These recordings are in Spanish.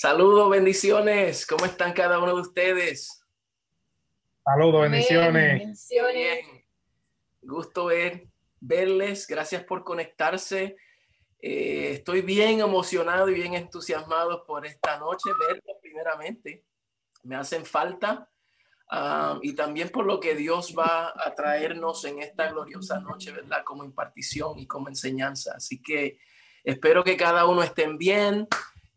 Saludos, bendiciones. ¿Cómo están cada uno de ustedes? Saludos, bendiciones. bendiciones. Gusto ver, verles. Gracias por conectarse. Eh, estoy bien emocionado y bien entusiasmado por esta noche, verlos primeramente. Me hacen falta. Ah, y también por lo que Dios va a traernos en esta gloriosa noche, ¿verdad? Como impartición y como enseñanza. Así que espero que cada uno estén bien,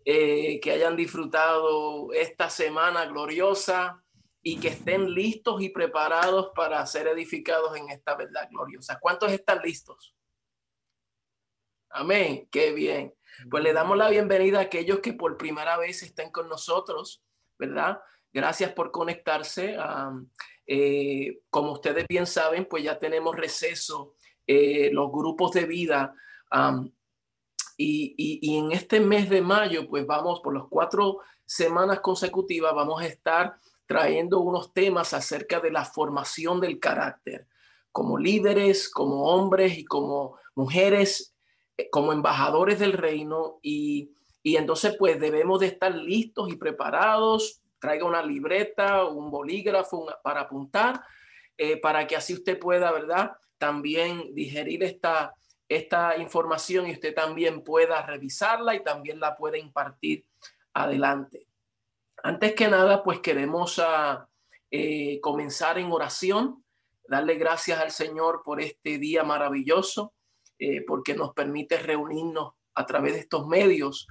eh, que hayan disfrutado esta semana gloriosa y que estén listos y preparados para ser edificados en esta verdad gloriosa. ¿Cuántos están listos? Amén, qué bien. Pues le damos la bienvenida a aquellos que por primera vez estén con nosotros, ¿verdad? Gracias por conectarse. Eh, como ustedes bien saben, pues ya tenemos receso, eh, los grupos de vida. Y, en este mes de mayo, pues vamos por las cuatro semanas consecutivas, vamos a estar trayendo unos temas acerca de la formación del carácter, como líderes, como hombres y como mujeres, eh, como embajadores del reino. Y, y entonces, pues debemos de estar listos y preparados traiga una libreta, un bolígrafo para apuntar, eh, para que así usted pueda, ¿verdad? También digerir esta, esta información y usted también pueda revisarla y también la pueda impartir adelante. Antes que nada, pues queremos ah, eh, comenzar en oración, darle gracias al Señor por este día maravilloso, eh, porque nos permite reunirnos a través de estos medios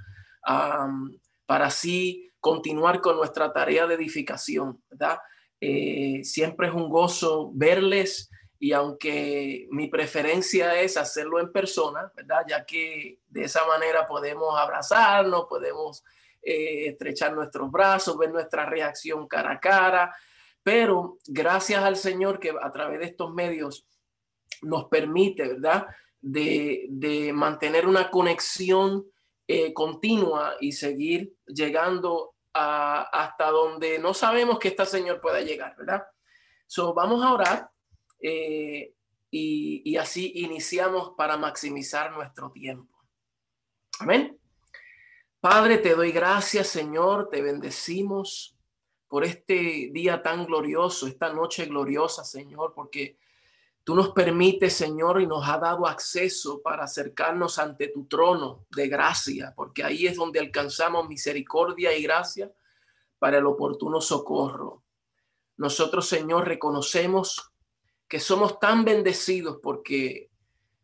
para así continuar con nuestra tarea de edificación, ¿verdad? Eh, siempre es un gozo verles y aunque mi preferencia es hacerlo en persona, ¿verdad? Ya que de esa manera podemos abrazarnos, podemos eh, estrechar nuestros brazos, ver nuestra reacción cara a cara, pero gracias al Señor que a través de estos medios nos permite, ¿verdad? De, de mantener una conexión eh, continua y seguir llegando a, hasta donde no sabemos que este Señor pueda llegar, ¿verdad? So, vamos a orar eh, y, y así iniciamos para maximizar nuestro tiempo. Amén. Padre, te doy gracias, Señor, te bendecimos por este día tan glorioso, esta noche gloriosa, Señor, porque Tú nos permites, Señor, y nos ha dado acceso para acercarnos ante tu trono de gracia, porque ahí es donde alcanzamos misericordia y gracia para el oportuno socorro. Nosotros, Señor, reconocemos que somos tan bendecidos porque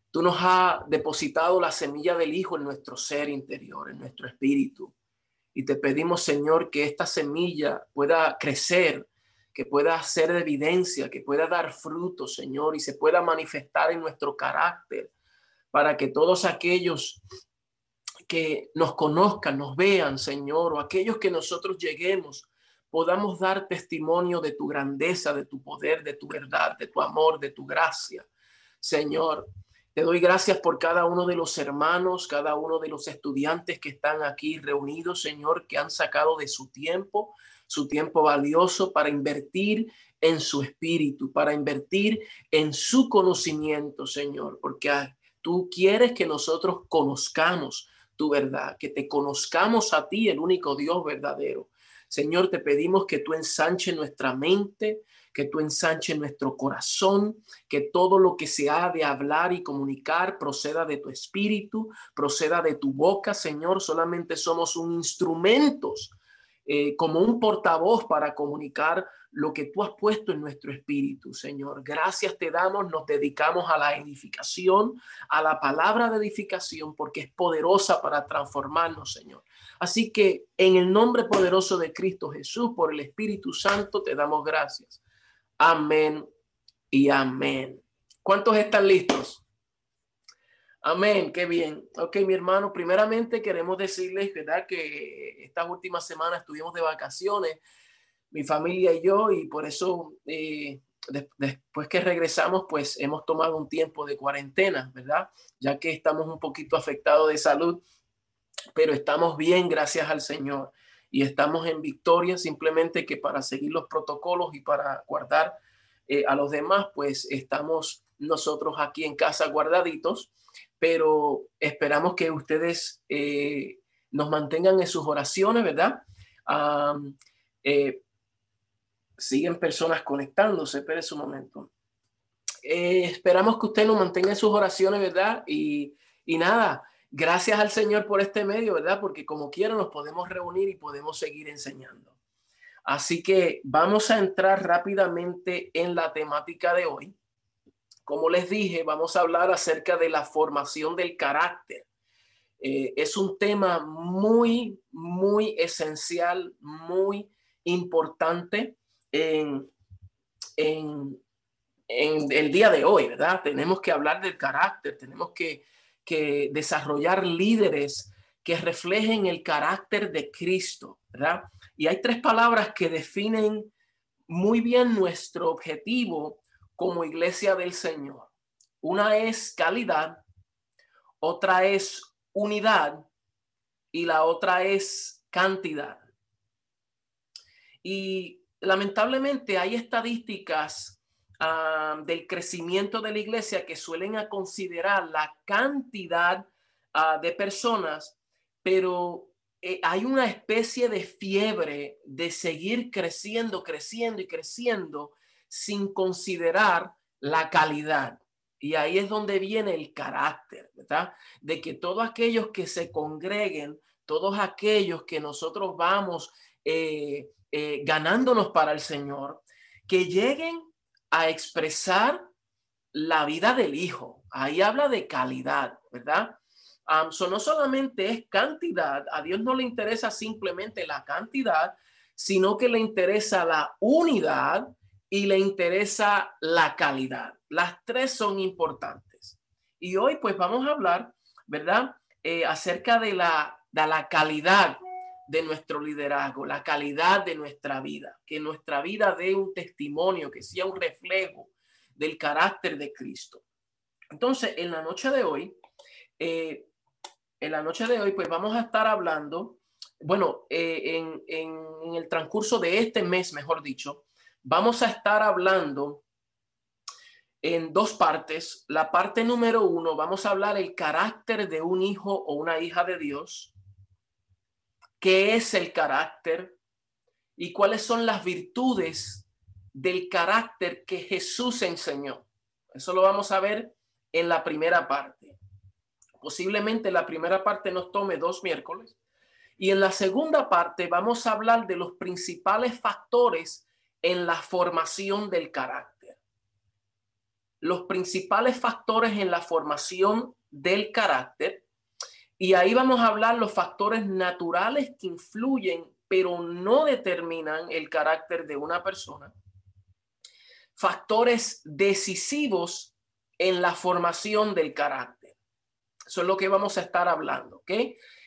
tú nos has depositado la semilla del Hijo en nuestro ser interior, en nuestro espíritu. Y te pedimos, Señor, que esta semilla pueda crecer que pueda ser evidencia, que pueda dar fruto, Señor, y se pueda manifestar en nuestro carácter, para que todos aquellos que nos conozcan, nos vean, Señor, o aquellos que nosotros lleguemos, podamos dar testimonio de tu grandeza, de tu poder, de tu verdad, de tu amor, de tu gracia. Señor, te doy gracias por cada uno de los hermanos, cada uno de los estudiantes que están aquí reunidos, Señor, que han sacado de su tiempo su tiempo valioso para invertir en su espíritu, para invertir en su conocimiento, Señor, porque tú quieres que nosotros conozcamos tu verdad, que te conozcamos a ti, el único Dios verdadero. Señor, te pedimos que tú ensanche nuestra mente, que tú ensanche nuestro corazón, que todo lo que se ha de hablar y comunicar proceda de tu espíritu, proceda de tu boca, Señor. Solamente somos un instrumentos eh, como un portavoz para comunicar lo que tú has puesto en nuestro espíritu, Señor. Gracias te damos, nos dedicamos a la edificación, a la palabra de edificación, porque es poderosa para transformarnos, Señor. Así que en el nombre poderoso de Cristo Jesús, por el Espíritu Santo, te damos gracias. Amén y amén. ¿Cuántos están listos? Amén, qué bien. Ok, mi hermano, primeramente queremos decirles, ¿verdad? Que estas últimas semanas estuvimos de vacaciones, mi familia y yo, y por eso eh, después que regresamos, pues hemos tomado un tiempo de cuarentena, ¿verdad? Ya que estamos un poquito afectados de salud, pero estamos bien, gracias al Señor, y estamos en victoria, simplemente que para seguir los protocolos y para guardar eh, a los demás, pues estamos nosotros aquí en casa guardaditos pero esperamos que ustedes eh, nos mantengan en sus oraciones, ¿verdad? Eh, siguen personas conectándose, espere un momento. Eh, esperamos que usted nos mantenga en sus oraciones, ¿verdad? Y, y nada, gracias al Señor por este medio, ¿verdad? Porque como quiera nos podemos reunir y podemos seguir enseñando. Así que vamos a entrar rápidamente en la temática de hoy. Como les dije, vamos a hablar acerca de la formación del carácter. Eh, es un tema muy, muy esencial, muy importante en, en, en, el día de hoy, ¿verdad? Tenemos que hablar del carácter, tenemos que, que desarrollar líderes que reflejen el carácter de Cristo, ¿verdad? Y hay tres palabras que definen muy bien nuestro objetivo como iglesia del Señor. Una es calidad, otra es unidad y la otra es cantidad. Y lamentablemente hay estadísticas del crecimiento de la iglesia que suelen a considerar la cantidad ah, de personas, pero eh, hay una especie de fiebre de seguir creciendo, creciendo y creciendo sin considerar la calidad. Y ahí es donde viene el carácter, ¿verdad? De que todos aquellos que se congreguen, todos aquellos que nosotros vamos eh, eh, ganándonos para el Señor, que lleguen a expresar la vida del Hijo. Ahí habla de calidad, ¿verdad? no solamente es cantidad, a Dios no le interesa simplemente la cantidad, sino que le interesa la unidad y le interesa la calidad. Las tres son importantes. Y hoy pues vamos a hablar, ¿verdad? Eh, acerca de la, de la calidad de nuestro liderazgo, la calidad de nuestra vida, que nuestra vida dé un testimonio, que sea un reflejo del carácter de Cristo. Entonces, en la noche de hoy, eh, en la noche de hoy, pues vamos a estar hablando, bueno, eh, en, en, el transcurso de este mes, mejor dicho, vamos a estar hablando en dos partes. La parte número uno, vamos a hablar el carácter de un hijo o una hija de Dios. ¿Qué es el carácter? ¿Y cuáles son las virtudes del carácter que Jesús enseñó? Eso lo vamos a ver en la primera parte. Posiblemente la primera parte nos tome dos miércoles. Y en la segunda parte vamos a hablar de los principales factores en la formación del carácter. Los principales factores en la formación del carácter. Y ahí vamos a hablar los factores naturales que influyen, pero no determinan el carácter de una persona. Factores decisivos en la formación del carácter. Eso es lo que vamos a estar hablando, ¿ok?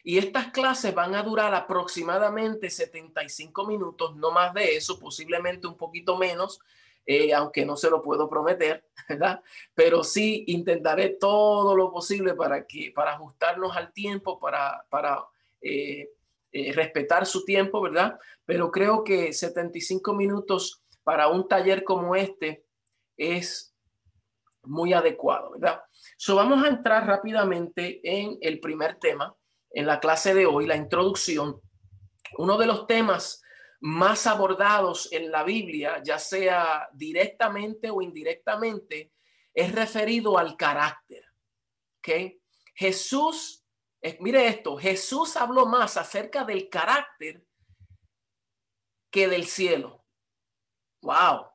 Y estas clases van a durar aproximadamente 75 minutos, no más de eso, posiblemente un poquito menos, eh, aunque no se lo puedo prometer, ¿verdad? Pero sí intentaré todo lo posible para, que, para ajustarnos al tiempo, para, para eh, eh, respetar su tiempo, ¿verdad? Pero creo que 75 minutos para un taller como este es muy adecuado, ¿verdad? So, vamos a entrar rápidamente en el primer tema, en la clase de hoy, la introducción. Uno de los temas más abordados en la Biblia, ya sea directamente o indirectamente, es referido al carácter. ¿Ok? Jesús, eh, mire esto, Jesús habló más acerca del carácter que del cielo. Wow.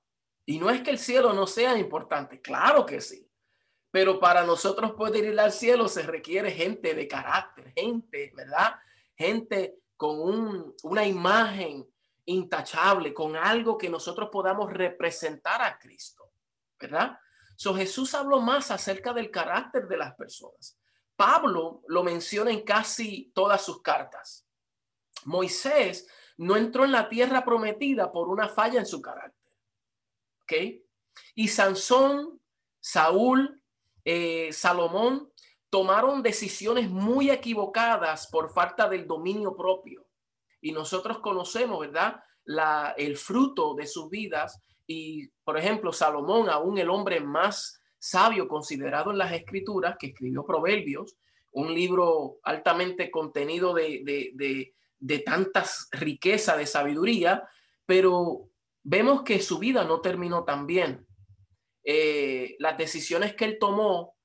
Y no es que el cielo no sea importante, claro que sí. Pero para nosotros poder ir al cielo se requiere gente de carácter, gente, ¿verdad? Gente con una imagen intachable, con algo que nosotros podamos representar a Cristo, ¿verdad? So Jesús habló más acerca del carácter de las personas. Pablo lo menciona en casi todas sus cartas. Moisés no entró en la tierra prometida por una falla en su carácter. ¿Ok? Y Sansón, Saúl, eh, Salomón tomaron decisiones muy equivocadas por falta del dominio propio. Y nosotros conocemos, ¿verdad? La, el fruto de sus vidas. Y, por ejemplo, Salomón, aún el hombre más sabio considerado en las escrituras, que escribió proverbios, un libro altamente contenido de, de, de, de tantas riqueza, de sabiduría, pero vemos que su vida no terminó tan bien. Eh, las decisiones que él tomó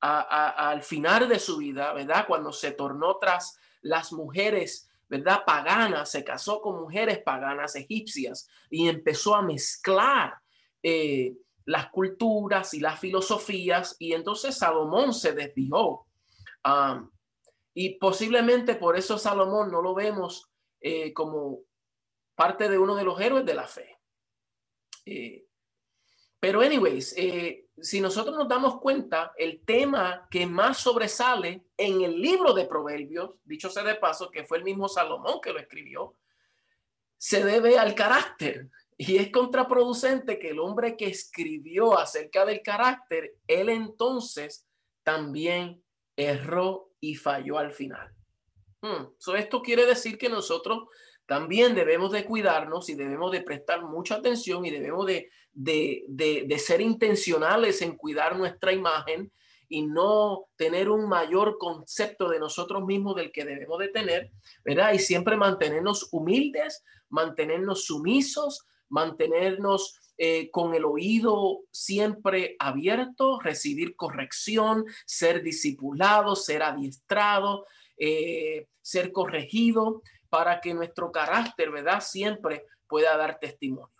al final de su vida, ¿verdad? Cuando se tornó tras las mujeres, ¿verdad? Paganas, se casó con mujeres paganas egipcias y empezó a mezclar eh, las culturas y las filosofías y entonces Salomón se desvió. y posiblemente por eso Salomón no lo vemos eh, como parte de uno de los héroes de la fe. Eh, pero anyways, eh, si nosotros nos damos cuenta, el tema que más sobresale en el libro de Proverbios, dicho sea de paso, que fue el mismo Salomón que lo escribió, se debe al carácter. Y es contraproducente que el hombre que escribió acerca del carácter, él entonces también erró y falló al final. Hmm, esto quiere decir que nosotros también debemos de cuidarnos y debemos de prestar mucha atención y debemos de, de, ser intencionales en cuidar nuestra imagen y no tener un mayor concepto de nosotros mismos del que debemos de tener, ¿verdad? Y siempre mantenernos humildes, mantenernos sumisos, mantenernos eh, con el oído siempre abierto, recibir corrección, ser discipulado, ser adiestrado, eh, ser corregido para que nuestro carácter, ¿verdad? Siempre pueda dar testimonio.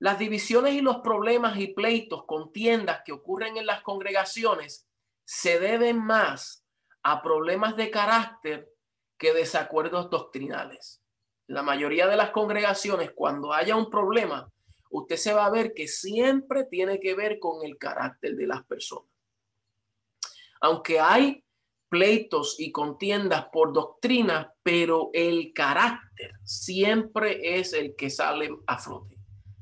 Las divisiones y los problemas y pleitos, contiendas que ocurren en las congregaciones se deben más a problemas de carácter que desacuerdos doctrinales. La mayoría de las congregaciones, cuando haya un problema, usted se va a ver que siempre tiene que ver con el carácter de las personas. Aunque hay pleitos y contiendas por doctrina, pero el carácter siempre es el que sale a flote.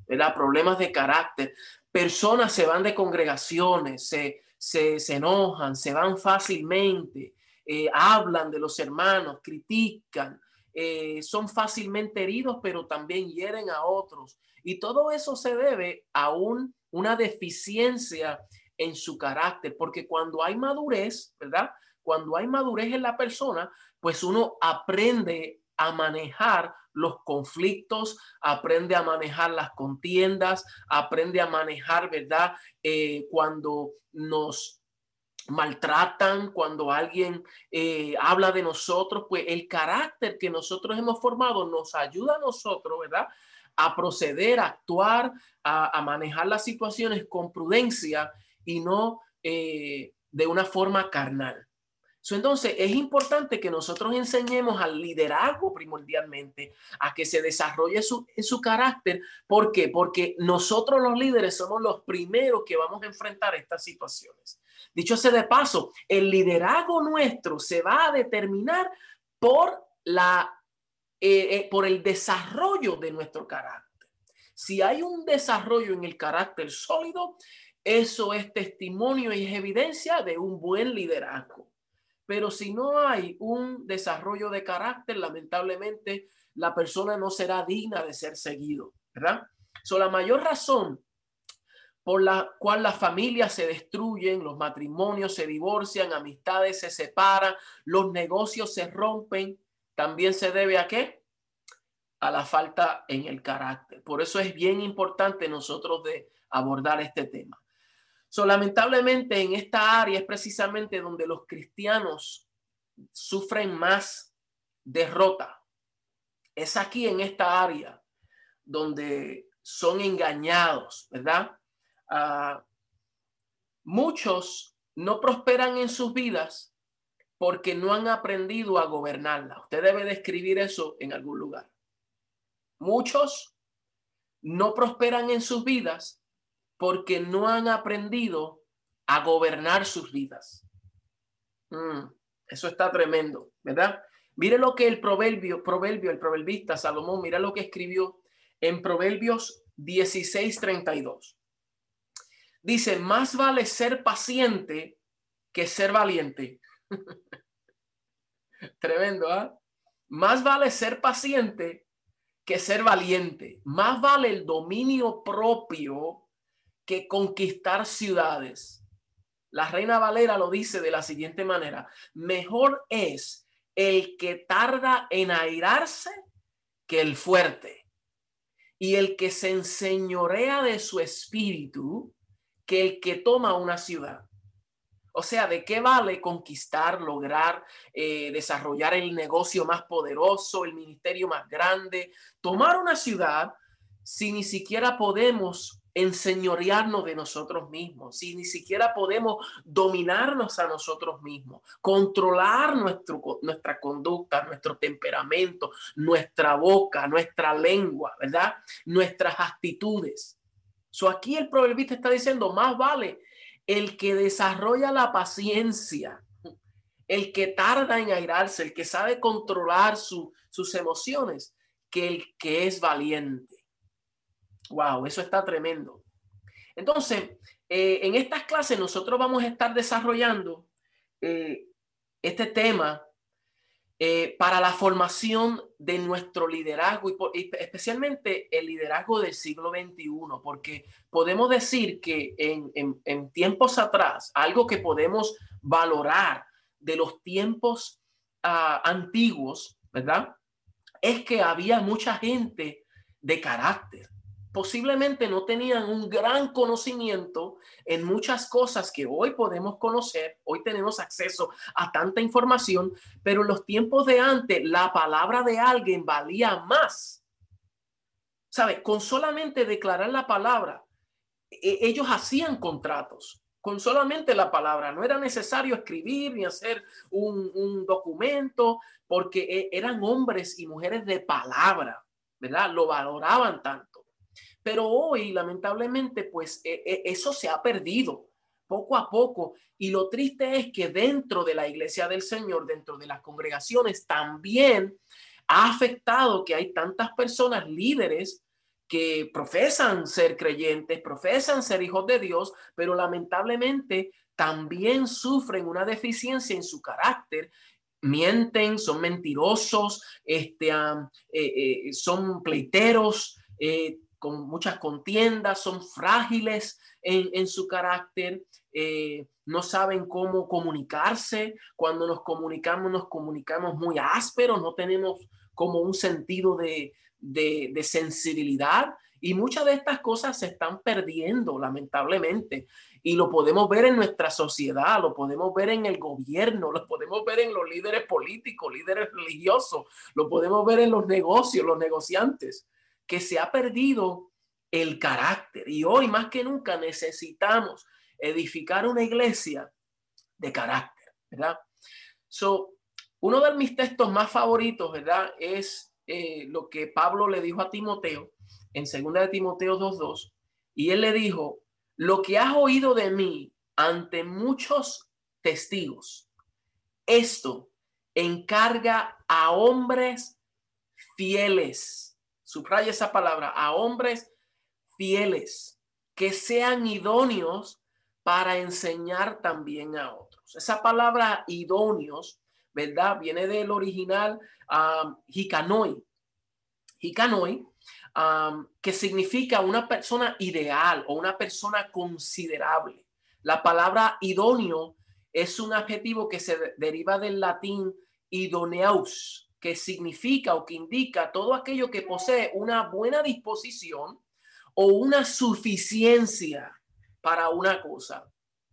¿Verdad? Problemas de carácter. Personas se van de congregaciones, se, se, enojan, se van fácilmente, eh, hablan de los hermanos, critican, eh, son fácilmente heridos, pero también hieren a otros. Y todo eso se debe a un, una deficiencia en su carácter, porque cuando hay madurez, ¿verdad? cuando hay madurez en la persona, pues uno aprende a manejar los conflictos, aprende a manejar las contiendas, aprende a manejar, ¿verdad? Eh, cuando nos maltratan, cuando alguien eh, habla de nosotros, pues el carácter que nosotros hemos formado nos ayuda a nosotros, ¿verdad? A proceder, a actuar, a, manejar las situaciones con prudencia y no eh, de una forma carnal entonces, es importante que nosotros enseñemos al liderazgo primordialmente a que se desarrolle su, su carácter. ¿Por qué? Porque nosotros los líderes somos los primeros que vamos a enfrentar estas situaciones. Dicho sea de paso, el liderazgo nuestro se va a determinar por, la, eh, eh, por el desarrollo de nuestro carácter. Si hay un desarrollo en el carácter sólido, eso es testimonio y es evidencia de un buen liderazgo. Pero si no hay un desarrollo de carácter, lamentablemente la persona no será digna de ser seguido, ¿verdad? So, la mayor razón por la cual las familias se destruyen, los matrimonios se divorcian, amistades se separan, los negocios se rompen, también se debe a qué? A la falta en el carácter. Por eso es bien importante nosotros de abordar este tema. So, lamentablemente en esta área es precisamente donde los cristianos sufren más derrota. Es aquí en esta área donde son engañados, ¿verdad? Ah, muchos no prosperan en sus vidas porque no han aprendido a gobernarla. Usted debe describir eso en algún lugar. Muchos no prosperan en sus vidas porque no han aprendido a gobernar sus vidas. Mm, eso está tremendo, ¿verdad? Mire lo que el proverbio, proverbio, el proverbista Salomón, mira lo que escribió en Proverbios 16:32. Dice, más vale ser paciente que ser valiente. Tremendo, ¿ah? Más vale ser paciente que ser valiente. Más vale el dominio propio que conquistar ciudades. La Reina Valera lo dice de la siguiente manera, mejor es el que tarda en airarse que el fuerte, y el que se enseñorea de su espíritu que el que toma una ciudad. O sea, ¿de qué vale conquistar, lograr, eh, desarrollar el negocio más poderoso, el ministerio más grande, tomar una ciudad si ni siquiera podemos enseñorearnos de nosotros mismos, si ni siquiera podemos dominarnos a nosotros mismos, controlar nuestro, nuestra conducta, nuestro temperamento, nuestra boca, nuestra lengua, ¿verdad? Nuestras actitudes. So aquí el proverbista está diciendo, más vale el que desarrolla la paciencia, el que tarda en airarse, el que sabe controlar sus emociones, que el que es valiente. Wow, eso está tremendo. Entonces, eh, en estas clases nosotros vamos a estar desarrollando eh, este tema eh, para la formación de nuestro liderazgo y, especialmente el liderazgo del siglo XXI, porque podemos decir que en, tiempos atrás, algo que podemos valorar de los tiempos ah, antiguos, ¿verdad? Es que había mucha gente de carácter posiblemente no tenían un gran conocimiento en muchas cosas que hoy podemos conocer, hoy tenemos acceso a tanta información, pero en los tiempos de antes la palabra de alguien valía más. ¿Sabe? Con solamente declarar la palabra, e, ellos hacían contratos con solamente la palabra. No era necesario escribir ni hacer un, un documento porque e, eran hombres y mujeres de palabra, ¿verdad? Lo valoraban tanto. Pero hoy, lamentablemente, pues e, e, eso se ha perdido poco a poco. Y lo triste es que dentro de la iglesia del Señor, dentro de las congregaciones, también ha afectado que hay tantas personas líderes que profesan ser creyentes, profesan ser hijos de Dios, pero lamentablemente también sufren una deficiencia en su carácter mienten, son mentirosos, este, eh, eh, son pleiteros, eh, con muchas contiendas, son frágiles en, su carácter, eh, no saben cómo comunicarse. Cuando nos comunicamos, nos comunicamos muy ásperos, no tenemos como un sentido de, de sensibilidad. Y muchas de estas cosas se están perdiendo, lamentablemente. Y lo podemos ver en nuestra sociedad, lo podemos ver en el gobierno, lo podemos ver en los líderes políticos, líderes religiosos, lo podemos ver en los negocios, los negociantes que se ha perdido el carácter y hoy más que nunca necesitamos edificar una iglesia de carácter, ¿verdad? So, uno de mis textos más favoritos, ¿verdad? Es eh, lo que Pablo le dijo a Timoteo en 2 de Timoteo 2.2 y él le dijo, lo que has oído de mí ante muchos testigos, esto encarga a hombres fieles subraya esa palabra, a hombres fieles que sean idóneos para enseñar también a otros. Esa palabra idóneos, ¿verdad? Viene del original um, hikanoi. Hikanoi, que significa una persona ideal o una persona considerable. La palabra idóneo es un adjetivo que se deriva del latín idoneus, que significa o que indica todo aquello que posee una buena disposición o una suficiencia para una cosa.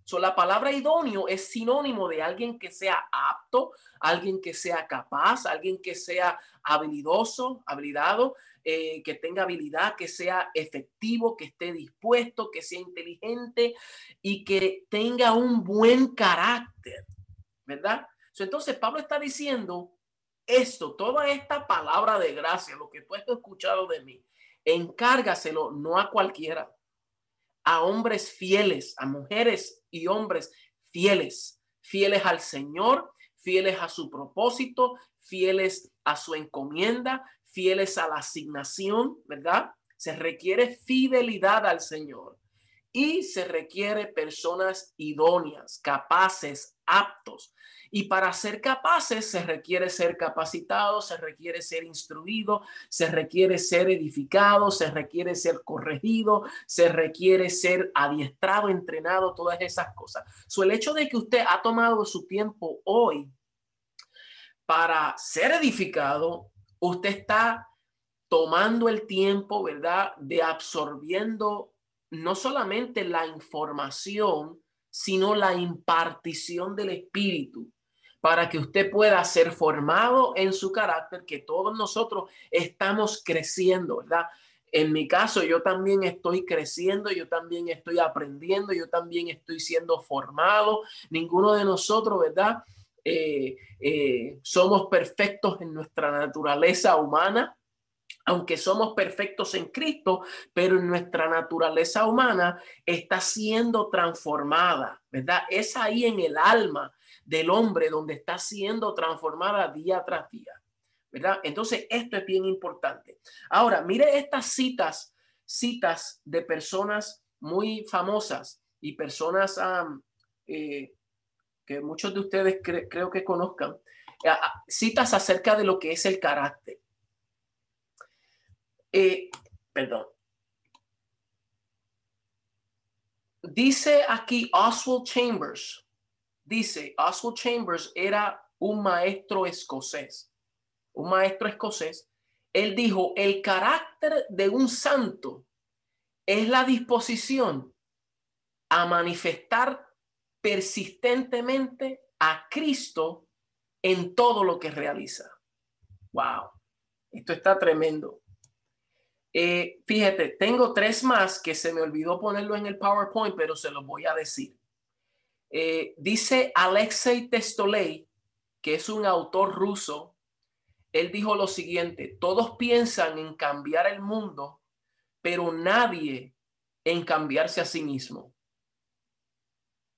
So, la palabra idóneo es sinónimo de alguien que sea apto, alguien que sea capaz, alguien que sea habilidoso, habilidado, eh, que tenga habilidad, que sea efectivo, que esté dispuesto, que sea inteligente y que tenga un buen carácter, ¿verdad? entonces Pablo está diciendo esto, toda esta palabra de gracia, lo que tú has escuchado de mí, encárgaselo no a cualquiera, a hombres fieles, a mujeres y hombres fieles, fieles al Señor, fieles a su propósito, fieles a su encomienda, fieles a la asignación, ¿verdad? Se requiere fidelidad al Señor y se requiere personas idóneas, capaces, aptos Y para ser capaces se requiere ser capacitado, se requiere ser instruido, se requiere ser edificado, se requiere ser corregido, se requiere ser adiestrado, entrenado, todas esas cosas. So, el hecho de que usted ha tomado su tiempo hoy para ser edificado, usted está tomando el tiempo, ¿verdad? De absorbiendo no solamente la información, sino la impartición del Espíritu para que usted pueda ser formado en su carácter, que todos nosotros estamos creciendo, ¿verdad? En mi caso, yo también estoy creciendo, yo también estoy aprendiendo, yo también estoy siendo formado. Ninguno de nosotros, ¿verdad? Eh, eh, somos perfectos en nuestra naturaleza humana, aunque somos perfectos en Cristo, pero nuestra naturaleza humana está siendo transformada, ¿verdad? Es ahí en el alma del hombre donde está siendo transformada día tras día, ¿verdad? Entonces, esto es bien importante. Ahora, mire estas citas, citas de personas muy famosas y personas eh, que muchos de ustedes creo que conozcan, citas acerca de lo que es el carácter. Eh, perdón. Dice aquí Oswald Chambers, dice Oswald Chambers era un maestro escocés, un maestro escocés. Él dijo, el carácter de un santo es la disposición a manifestar persistentemente a Cristo en todo lo que realiza. Wow, esto está tremendo. Eh, fíjate, tengo tres más que se me olvidó ponerlo en el PowerPoint, pero se los voy a decir. Eh, dice Alexei Testoley, que es un autor ruso, él dijo lo siguiente, todos piensan en cambiar el mundo, pero nadie en cambiarse a sí mismo.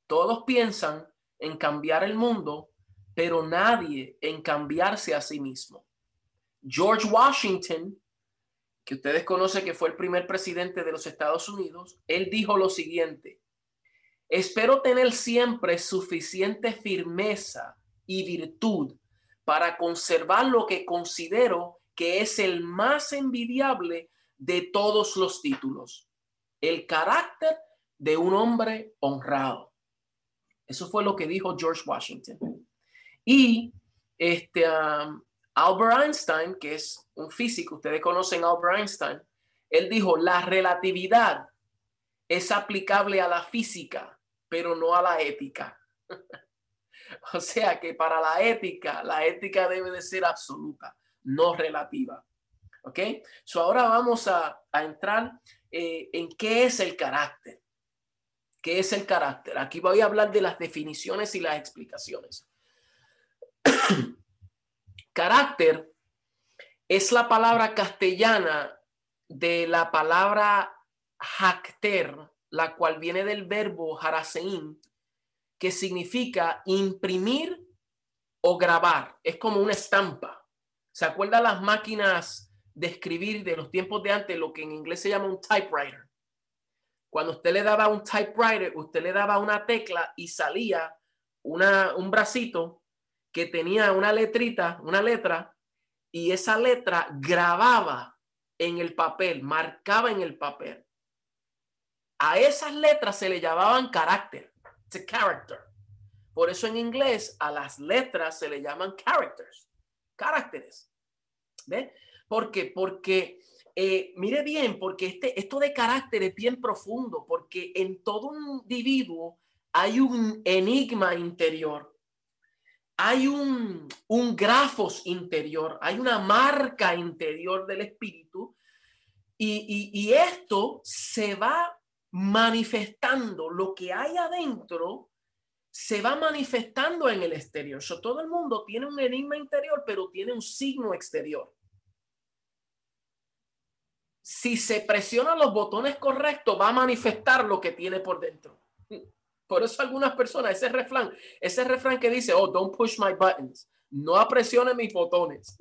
Todos piensan en cambiar el mundo, pero nadie en cambiarse a sí mismo. George Washington que ustedes conocen que fue el primer presidente de los Estados Unidos, él dijo lo siguiente, espero tener siempre suficiente firmeza y virtud para conservar lo que considero que es el más envidiable de todos los títulos, el carácter de un hombre honrado. Eso fue lo que dijo George Washington. Y este, Albert Einstein, que es un físico, ustedes conocen a Albert Einstein, él dijo, la relatividad es aplicable a la física, pero no a la ética. o sea que para la ética, la ética debe de ser absoluta, no relativa. ¿Ok? So ahora vamos a, entrar eh, en qué es el carácter. ¿Qué es el carácter? Aquí voy a hablar de las definiciones y las explicaciones. Carácter es la palabra castellana de la palabra jacter, la cual viene del verbo harasein, que significa imprimir o grabar. Es como una estampa. ¿Se acuerdan las máquinas de escribir de los tiempos de antes, lo que en inglés se llama un typewriter? Cuando usted le daba un typewriter, usted le daba una tecla y salía una, un bracito que tenía una letrita, una letra, y esa letra grababa en el papel, marcaba en el papel. A esas letras se le llamaban carácter, character. Por eso en inglés a las letras se le llaman characters, caracteres. ¿Ve? ¿Por qué? Porque, eh, mire bien, porque este, esto de carácter es bien profundo, porque en todo un individuo hay un enigma interior hay un, un grafos interior, hay una marca interior del espíritu y, y, esto se va manifestando, lo que hay adentro se va manifestando en el exterior. Todo el mundo tiene un enigma interior, pero tiene un signo exterior. Si se presionan los botones correctos, va a manifestar lo que tiene por dentro. Por eso algunas personas, ese refrán, ese refrán que dice, oh, don't push my buttons, no apresione mis botones.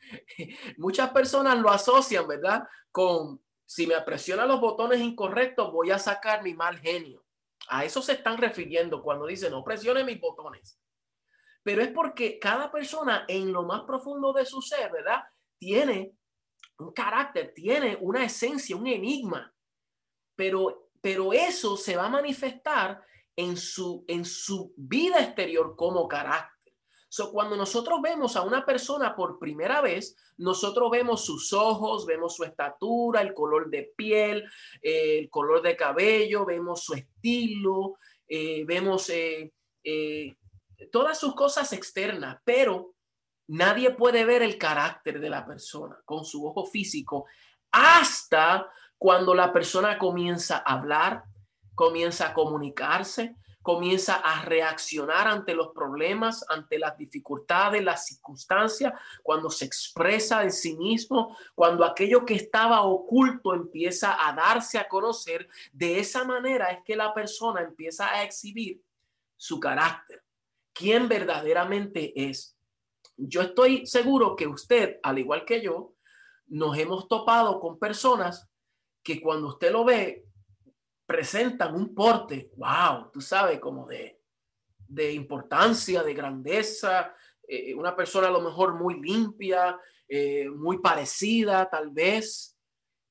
Muchas personas lo asocian, ¿verdad? Con, si me apresiona los botones incorrectos, voy a sacar mi mal genio. A eso se están refiriendo cuando dicen, no presione mis botones. pero es porque cada persona en lo más profundo de su ser, ¿verdad? Tiene un carácter, tiene una esencia, un enigma, pero, pero eso se va a manifestar en su, en su vida exterior como carácter. So, cuando nosotros vemos a una persona por primera vez, nosotros vemos sus ojos, vemos su estatura, el color de piel, eh, el color de cabello, vemos su estilo, eh, vemos eh, todas sus cosas externas, pero nadie puede ver el carácter de la persona con su ojo físico hasta cuando la persona comienza a hablar, comienza a comunicarse, comienza a reaccionar ante los problemas, ante las dificultades, las circunstancias, cuando se expresa en sí mismo, cuando aquello que estaba oculto empieza a darse a conocer, de esa manera es que la persona empieza a exhibir su carácter, quién verdaderamente es. Yo estoy seguro que usted, al igual que yo, nos hemos topado con personas que cuando usted lo ve, presentan un porte, wow, tú sabes, como de, de importancia, de grandeza, eh, una persona a lo mejor muy limpia, eh, muy parecida tal vez,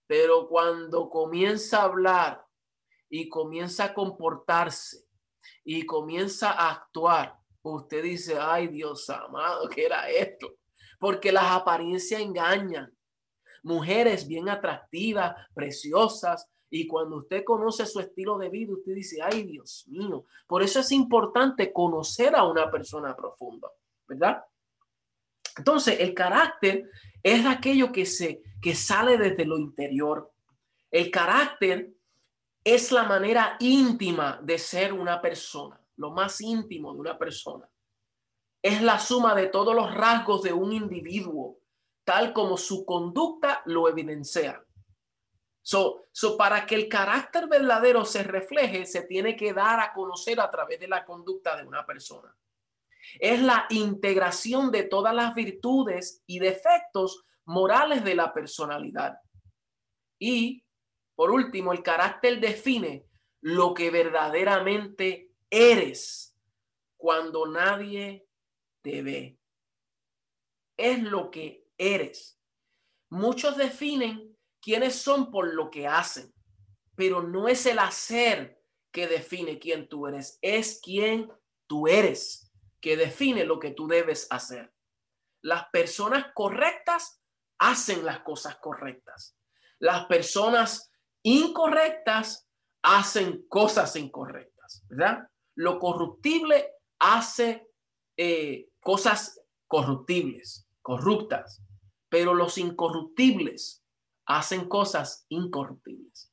pero cuando comienza a hablar y comienza a comportarse y comienza a actuar, usted dice, ay Dios amado, ¿qué era esto? Porque las apariencias engañan. Mujeres bien atractivas, preciosas, y cuando usted conoce su estilo de vida, usted dice, ay Dios mío, por eso es importante conocer a una persona profunda, ¿verdad? Entonces, el carácter es aquello que, se, que sale desde lo interior. El carácter es la manera íntima de ser una persona, lo más íntimo de una persona. Es la suma de todos los rasgos de un individuo, tal como su conducta lo evidencia. So, so, para que el carácter verdadero se refleje, se tiene que dar a conocer a través de la conducta de una persona. Es la integración de todas las virtudes y defectos morales de la personalidad. Y, por último, el carácter define lo que verdaderamente eres cuando nadie te ve. Es lo que eres. Muchos definen quiénes son por lo que hacen, pero no es el hacer que define quién tú eres, es quién tú eres que define lo que tú debes hacer. Las personas correctas hacen las cosas correctas. Las personas incorrectas hacen cosas incorrectas, ¿verdad? Lo corruptible hace eh, cosas corruptibles, corruptas, pero los incorruptibles hacen cosas incorruptibles.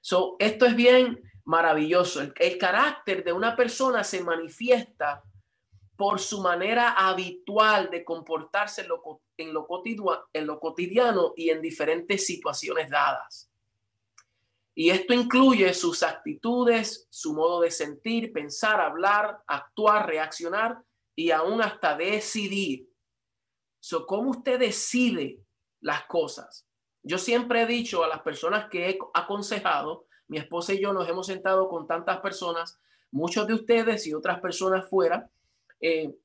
So, esto es bien maravilloso. El, carácter de una persona se manifiesta por su manera habitual de comportarse en lo, en en lo cotidiano y en diferentes situaciones dadas. Y esto incluye sus actitudes, su modo de sentir, pensar, hablar, actuar, reaccionar y aún hasta decidir. So, ¿Cómo usted decide las cosas. Yo siempre he dicho a las personas que he aconsejado, mi esposa y yo nos hemos sentado con tantas personas, muchos de ustedes y otras personas fuera, eh,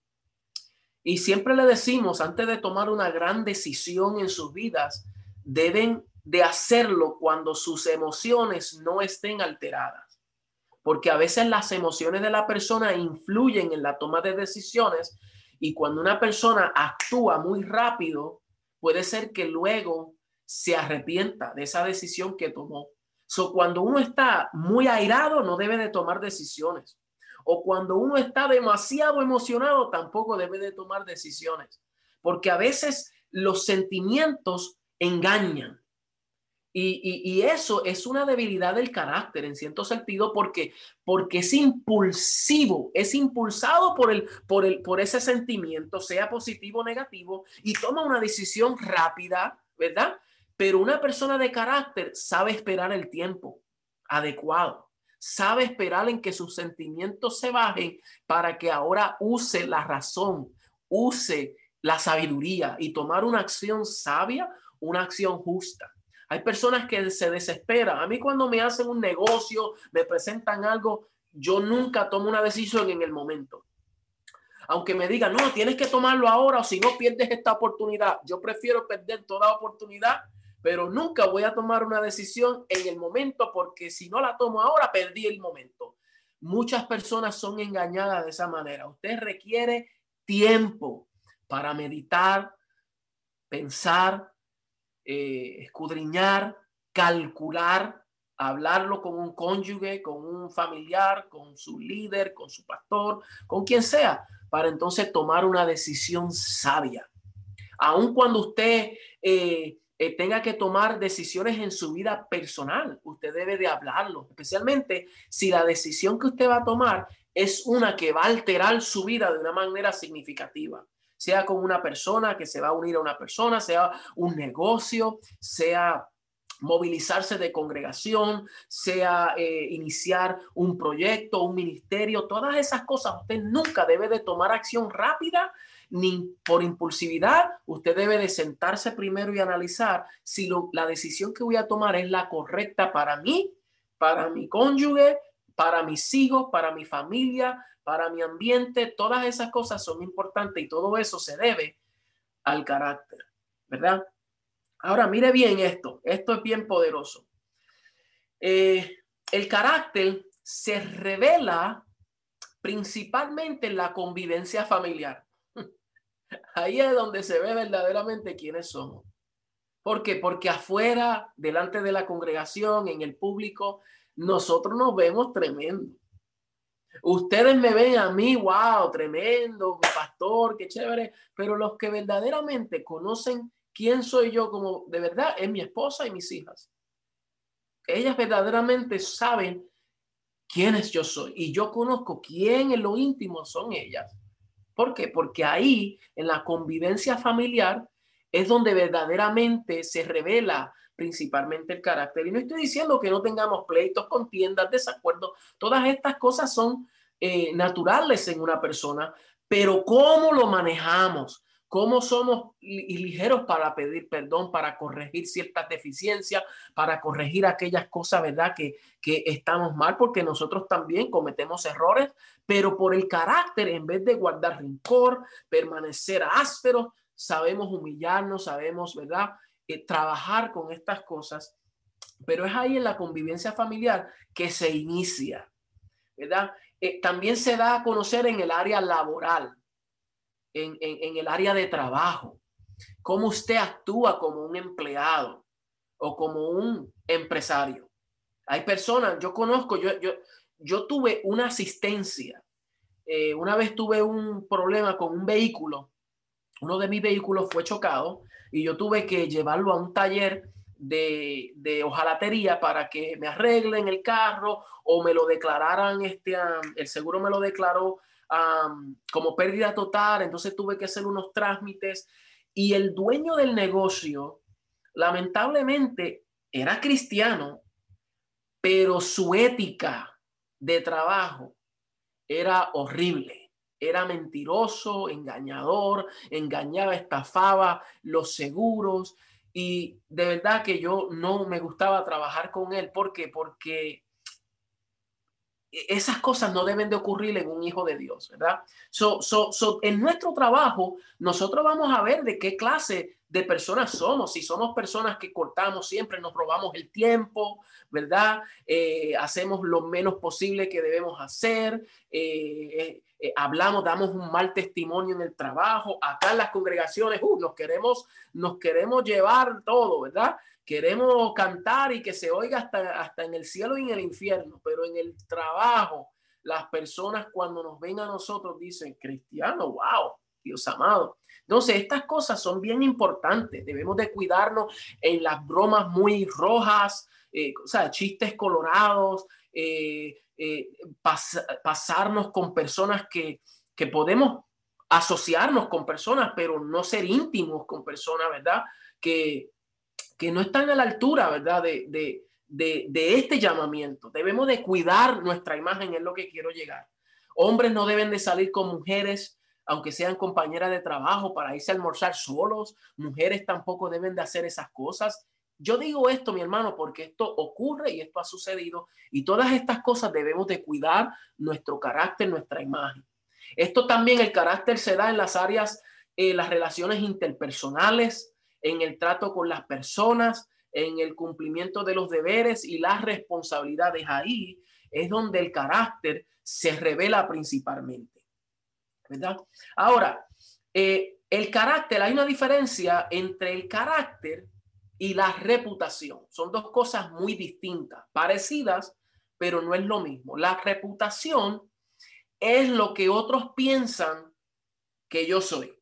y siempre le decimos, antes de tomar una gran decisión en sus vidas, deben de hacerlo cuando sus emociones no estén alteradas. Porque a veces las emociones de la persona influyen en la toma de decisiones y cuando una persona actúa muy rápido, puede ser que luego se arrepienta de esa decisión que tomó. So, cuando uno está muy airado, no debe de tomar decisiones. O cuando uno está demasiado emocionado, tampoco debe de tomar decisiones. Porque a veces los sentimientos engañan. Y, eso es una debilidad del carácter en cierto sentido porque, porque es impulsivo, es impulsado por, el, por, el, por ese sentimiento, sea positivo o negativo, y toma una decisión rápida, ¿verdad? Pero una persona de carácter sabe esperar el tiempo adecuado, sabe esperar en que sus sentimientos se bajen para que ahora use la razón, use la sabiduría y tomar una acción sabia, una acción justa. Hay personas que se desesperan. A mí cuando me hacen un negocio, me presentan algo, yo nunca tomo una decisión en el momento. aunque me digan, no, tienes que tomarlo ahora o si no pierdes esta oportunidad. Yo prefiero perder toda oportunidad, pero nunca voy a tomar una decisión en el momento porque si no la tomo ahora, perdí el momento. Muchas personas son engañadas de esa manera. Usted requiere tiempo para meditar, pensar, eh, escudriñar, calcular, hablarlo con un cónyuge, con un familiar, con su líder, con su pastor, con quien sea, para entonces tomar una decisión sabia. Aun cuando usted eh, eh, tenga que tomar decisiones en su vida personal, usted debe de hablarlo, especialmente si la decisión que usted va a tomar es una que va a alterar su vida de una manera significativa sea con una persona que se va a unir a una persona, sea un negocio, sea movilizarse de congregación, sea eh, iniciar un proyecto, un ministerio, todas esas cosas, usted nunca debe de tomar acción rápida ni por impulsividad, usted debe de sentarse primero y analizar si la decisión que voy a tomar es la correcta para mí, para mi cónyuge, para mis hijos, para mi familia, para mi ambiente, todas esas cosas son importantes y todo eso se debe al carácter, ¿verdad? Ahora, mire bien esto, esto es bien poderoso. Eh, el carácter se revela principalmente en la convivencia familiar. Ahí es donde se ve verdaderamente quiénes somos. ¿Por qué? Porque afuera, delante de la congregación, en el público, nosotros nos vemos tremendo. Ustedes me ven a mí, wow, tremendo, pastor, qué chévere, pero los que verdaderamente conocen quién soy yo como de verdad es mi esposa y mis hijas. Ellas verdaderamente saben quiénes yo soy y yo conozco quién en lo íntimo son ellas. ¿Por qué? Porque ahí, en la convivencia familiar, es donde verdaderamente se revela principalmente el carácter. Y no estoy diciendo que no tengamos pleitos, contiendas, desacuerdos. Todas estas cosas son eh, naturales en una persona, pero cómo lo manejamos, cómo somos ligeros para pedir perdón, para corregir ciertas deficiencias, para corregir aquellas cosas, ¿verdad? Que, que estamos mal, porque nosotros también cometemos errores, pero por el carácter, en vez de guardar rencor, permanecer ásperos, sabemos humillarnos, sabemos, ¿verdad? Eh, trabajar con estas cosas, pero es ahí en la convivencia familiar que se inicia, ¿verdad? Eh, también se da a conocer en el área laboral, en, en, el área de trabajo, cómo usted actúa como un empleado o como un empresario. Hay personas, yo conozco, yo, yo, yo tuve una asistencia. Eh, una vez tuve un problema con un vehículo. Uno de mis vehículos fue chocado y yo tuve que llevarlo a un taller de, de hojalatería para que me arreglen el carro o me lo declararan, este, el seguro me lo declaró como pérdida total, entonces tuve que hacer unos trámites y el dueño del negocio, lamentablemente, era cristiano, pero su ética de trabajo era horrible era mentiroso, engañador, engañaba, estafaba los seguros y de verdad que yo no me gustaba trabajar con él. ¿Por qué? Porque esas cosas no deben de ocurrir en un hijo de Dios, ¿verdad? So, so, so, en nuestro trabajo, nosotros vamos a ver de qué clase de personas somos. Si somos personas que cortamos siempre, nos robamos el tiempo, ¿verdad? Eh, hacemos lo menos posible que debemos hacer. Eh, eh, hablamos, damos un mal testimonio en el trabajo. Acá en las congregaciones, uh, nos queremos, nos queremos llevar todo, ¿verdad? Queremos cantar y que se oiga hasta, hasta en el cielo y en el infierno, pero en el trabajo, las personas cuando nos ven a nosotros dicen, cristiano, wow, Dios amado. Entonces, estas cosas son bien importantes. Debemos de cuidarnos en las bromas muy rojas, eh, o sea, chistes colorados, eh, eh, pasarnos con personas que, que podemos asociarnos con personas, pero no ser íntimos con personas, ¿verdad? Que, que no están a la altura, ¿verdad? De, de, de, de, este llamamiento. Debemos de cuidar nuestra imagen, es lo que quiero llegar. Hombres no deben de salir con mujeres, aunque sean compañeras de trabajo, para irse a almorzar solos. Mujeres tampoco deben de hacer esas cosas. Yo digo esto, mi hermano, porque esto ocurre y esto ha sucedido y todas estas cosas debemos de cuidar nuestro carácter, nuestra imagen. Esto también el carácter se da en las áreas, eh, las relaciones interpersonales, en el trato con las personas, en el cumplimiento de los deberes y las responsabilidades. Ahí es donde el carácter se revela principalmente. ¿Verdad? Ahora, eh, el carácter, hay una diferencia entre el carácter y la reputación. Son dos cosas muy distintas, parecidas, pero no es lo mismo. La reputación es lo que otros piensan que yo soy.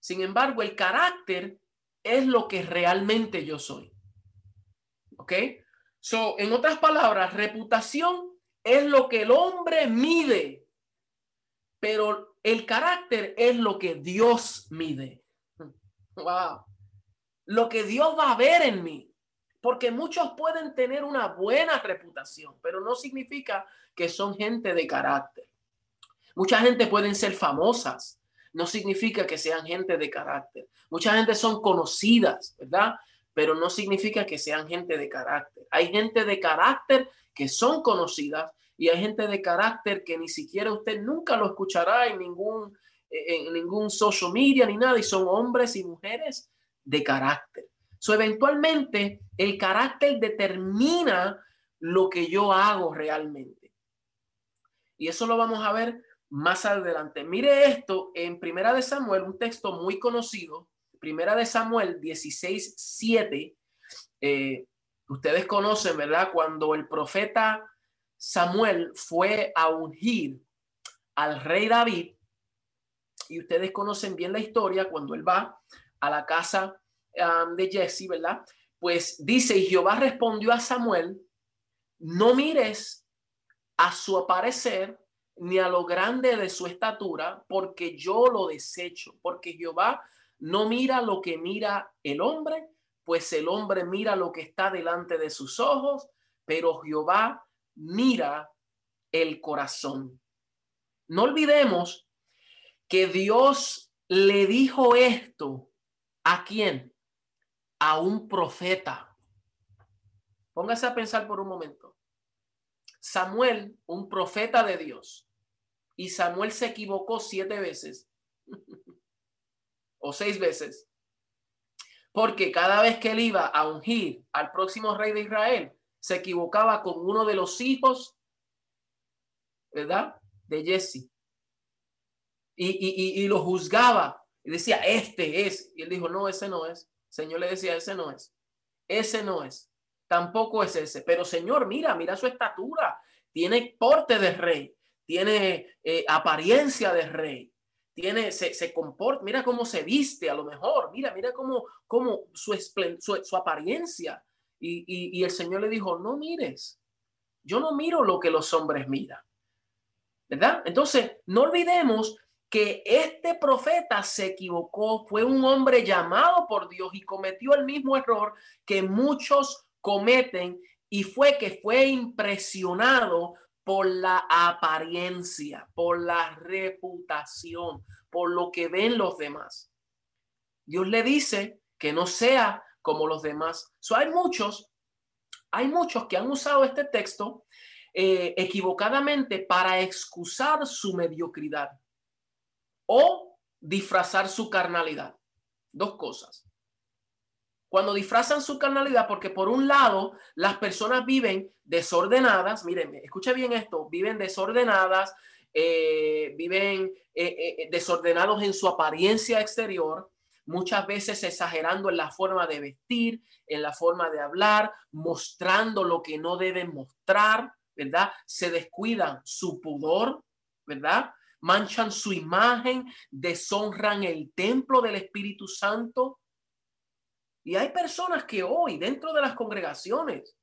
Sin embargo, el carácter es lo que realmente yo soy. ¿Ok? So, en otras palabras, reputación es lo que el hombre mide, pero el carácter es lo que Dios mide. Wow. Lo que Dios va a ver en mí. Porque muchos pueden tener una buena reputación, pero no significa que son gente de carácter. Mucha gente pueden ser famosas, no significa que sean gente de carácter. Mucha gente son conocidas, ¿verdad? Pero no significa que sean gente de carácter. Hay gente de carácter que son conocidas y hay gente de carácter que ni siquiera usted nunca lo escuchará en ningún, en ningún social media ni nada y son hombres y mujeres de carácter. So, eventualmente, el carácter determina lo que yo hago realmente. Y eso lo vamos a ver más adelante. Mire esto en Primera de Samuel, un texto muy conocido, Primera de Samuel 16, 7. Eh, ustedes conocen, ¿verdad? Cuando el profeta Samuel fue a ungir al rey David, y ustedes conocen bien la historia, cuando él va a la casa de Jesse, ¿verdad? Pues dice, y Jehová respondió a Samuel, no mires a su aparecer ni a lo grande de su estatura, porque yo lo desecho, porque Jehová no mira lo que mira el hombre, pues el hombre mira lo que está delante de sus ojos, pero Jehová mira el corazón. No olvidemos que Dios le dijo esto a quién? A un profeta. Póngase a pensar por un momento. Samuel, un profeta de Dios, y Samuel se equivocó siete veces o seis veces. Porque cada vez que él iba a ungir al próximo rey de Israel, se equivocaba con uno de los hijos, ¿verdad? De Jesse. Y, y, lo juzgaba y decía, este es. Y él dijo, no, ese no es. Señor le decía, ese no es. Ese no es. Tampoco es ese. Pero Señor, mira, mira su estatura. Tiene porte de rey tiene eh, apariencia de rey, tiene, se, se, comporta, mira cómo se viste a lo mejor, mira, mira cómo, cómo su, su, su apariencia. Y, y, y el Señor le dijo, no mires, yo no miro lo que los hombres miran. ¿Verdad? Entonces, no olvidemos que este profeta se equivocó, fue un hombre llamado por Dios y cometió el mismo error que muchos cometen y fue que fue impresionado por la apariencia, por la reputación, por lo que ven los demás. Dios le dice que no sea como los demás. So, hay muchos, hay muchos que han usado este texto eh, equivocadamente para excusar su mediocridad o disfrazar su carnalidad. Dos cosas cuando disfrazan su carnalidad, porque por un lado las personas viven desordenadas, miren, escucha bien esto, viven desordenadas, eh, viven eh, eh, desordenados en su apariencia exterior, muchas veces exagerando en la forma de vestir, en la forma de hablar, mostrando lo que no deben mostrar, ¿verdad? Se descuidan su pudor, ¿verdad? Manchan su imagen, deshonran el templo del Espíritu Santo, y hay personas que hoy dentro de las congregaciones,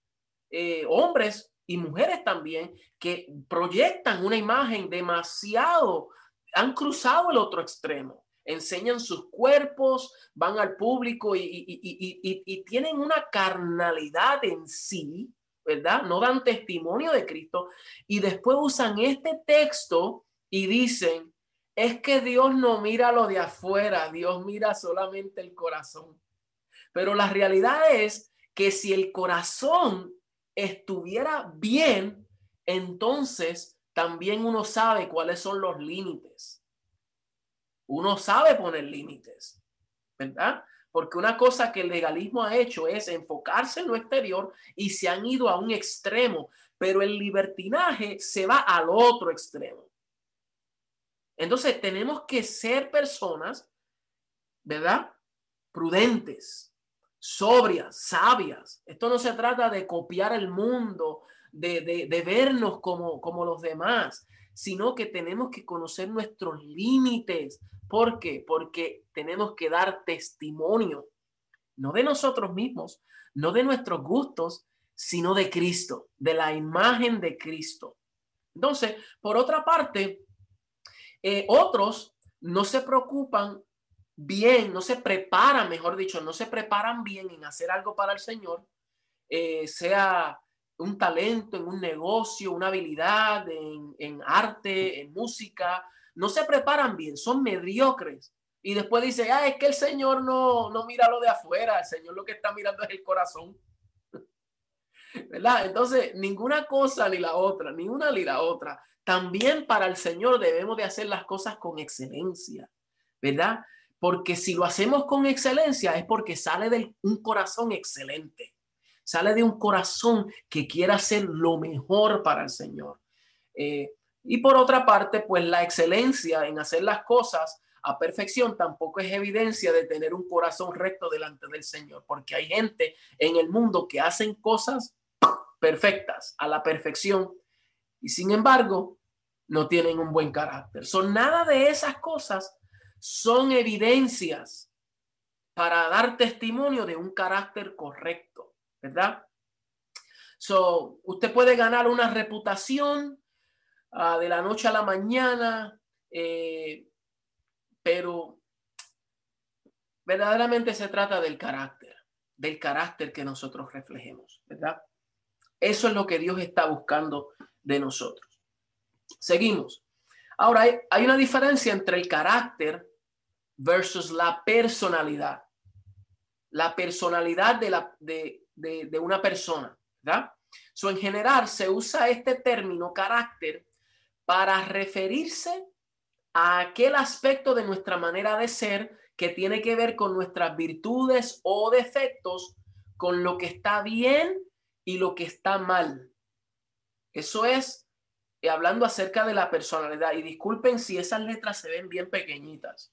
eh, hombres y mujeres también, que proyectan una imagen demasiado, han cruzado el otro extremo, enseñan sus cuerpos, van al público y, y tienen una carnalidad en sí, ¿verdad? No dan testimonio de Cristo. Y después usan este texto y dicen, es que Dios no mira lo de afuera, Dios mira solamente el corazón. Pero la realidad es que si el corazón estuviera bien, entonces también uno sabe cuáles son los límites. Uno sabe poner límites, ¿verdad? Porque una cosa que el legalismo ha hecho es enfocarse en lo exterior y se han ido a un extremo, pero el libertinaje se va al otro extremo. Entonces tenemos que ser personas, ¿verdad? Prudentes, sobrias, sabias. Esto no se trata de copiar el mundo, de, de, vernos como, como los demás, sino que tenemos que conocer nuestros límites. ¿Por qué? Porque tenemos que dar testimonio, no de nosotros mismos, no de nuestros gustos, sino de Cristo, de la imagen de Cristo. Entonces, por otra parte, eh, otros no se preocupan bien, no se preparan, mejor dicho, no se preparan bien en hacer algo para el Señor, eh, sea un talento, en un negocio, una habilidad, en, arte, en música, no se preparan bien, son mediocres. Y después dice, ah, es que el Señor no, no mira lo de afuera, el Señor lo que está mirando es el corazón. ¿Verdad? Entonces, ninguna cosa ni la otra, ni una ni la otra. También para el Señor debemos de hacer las cosas con excelencia, ¿verdad? Porque si lo hacemos con excelencia es porque sale de un corazón excelente sale de un corazón que quiera hacer lo mejor para el Señor. Eh, y por otra parte, pues la excelencia en hacer las cosas a perfección tampoco es evidencia de tener un corazón recto delante del Señor, porque hay gente en el mundo que hacen cosas perfectas, a la perfección, y sin embargo no tienen un buen carácter. Son nada de esas cosas son evidencias para dar testimonio de un carácter correcto. ¿verdad? So, usted puede ganar una reputación ah, de la noche a la mañana, eh, pero verdaderamente se trata del carácter, del carácter que nosotros reflejemos, ¿verdad? Eso es lo que Dios está buscando de nosotros. Seguimos. Ahora, hay, una diferencia entre el carácter versus la personalidad. La personalidad de, la, de, de, una persona, ¿verdad? So, en general se usa este término carácter para referirse a aquel aspecto de nuestra manera de ser que tiene que ver con nuestras virtudes o defectos, con lo que está bien y lo que está mal. Eso es eh, hablando acerca de la personalidad. Y disculpen si esas letras se ven bien pequeñitas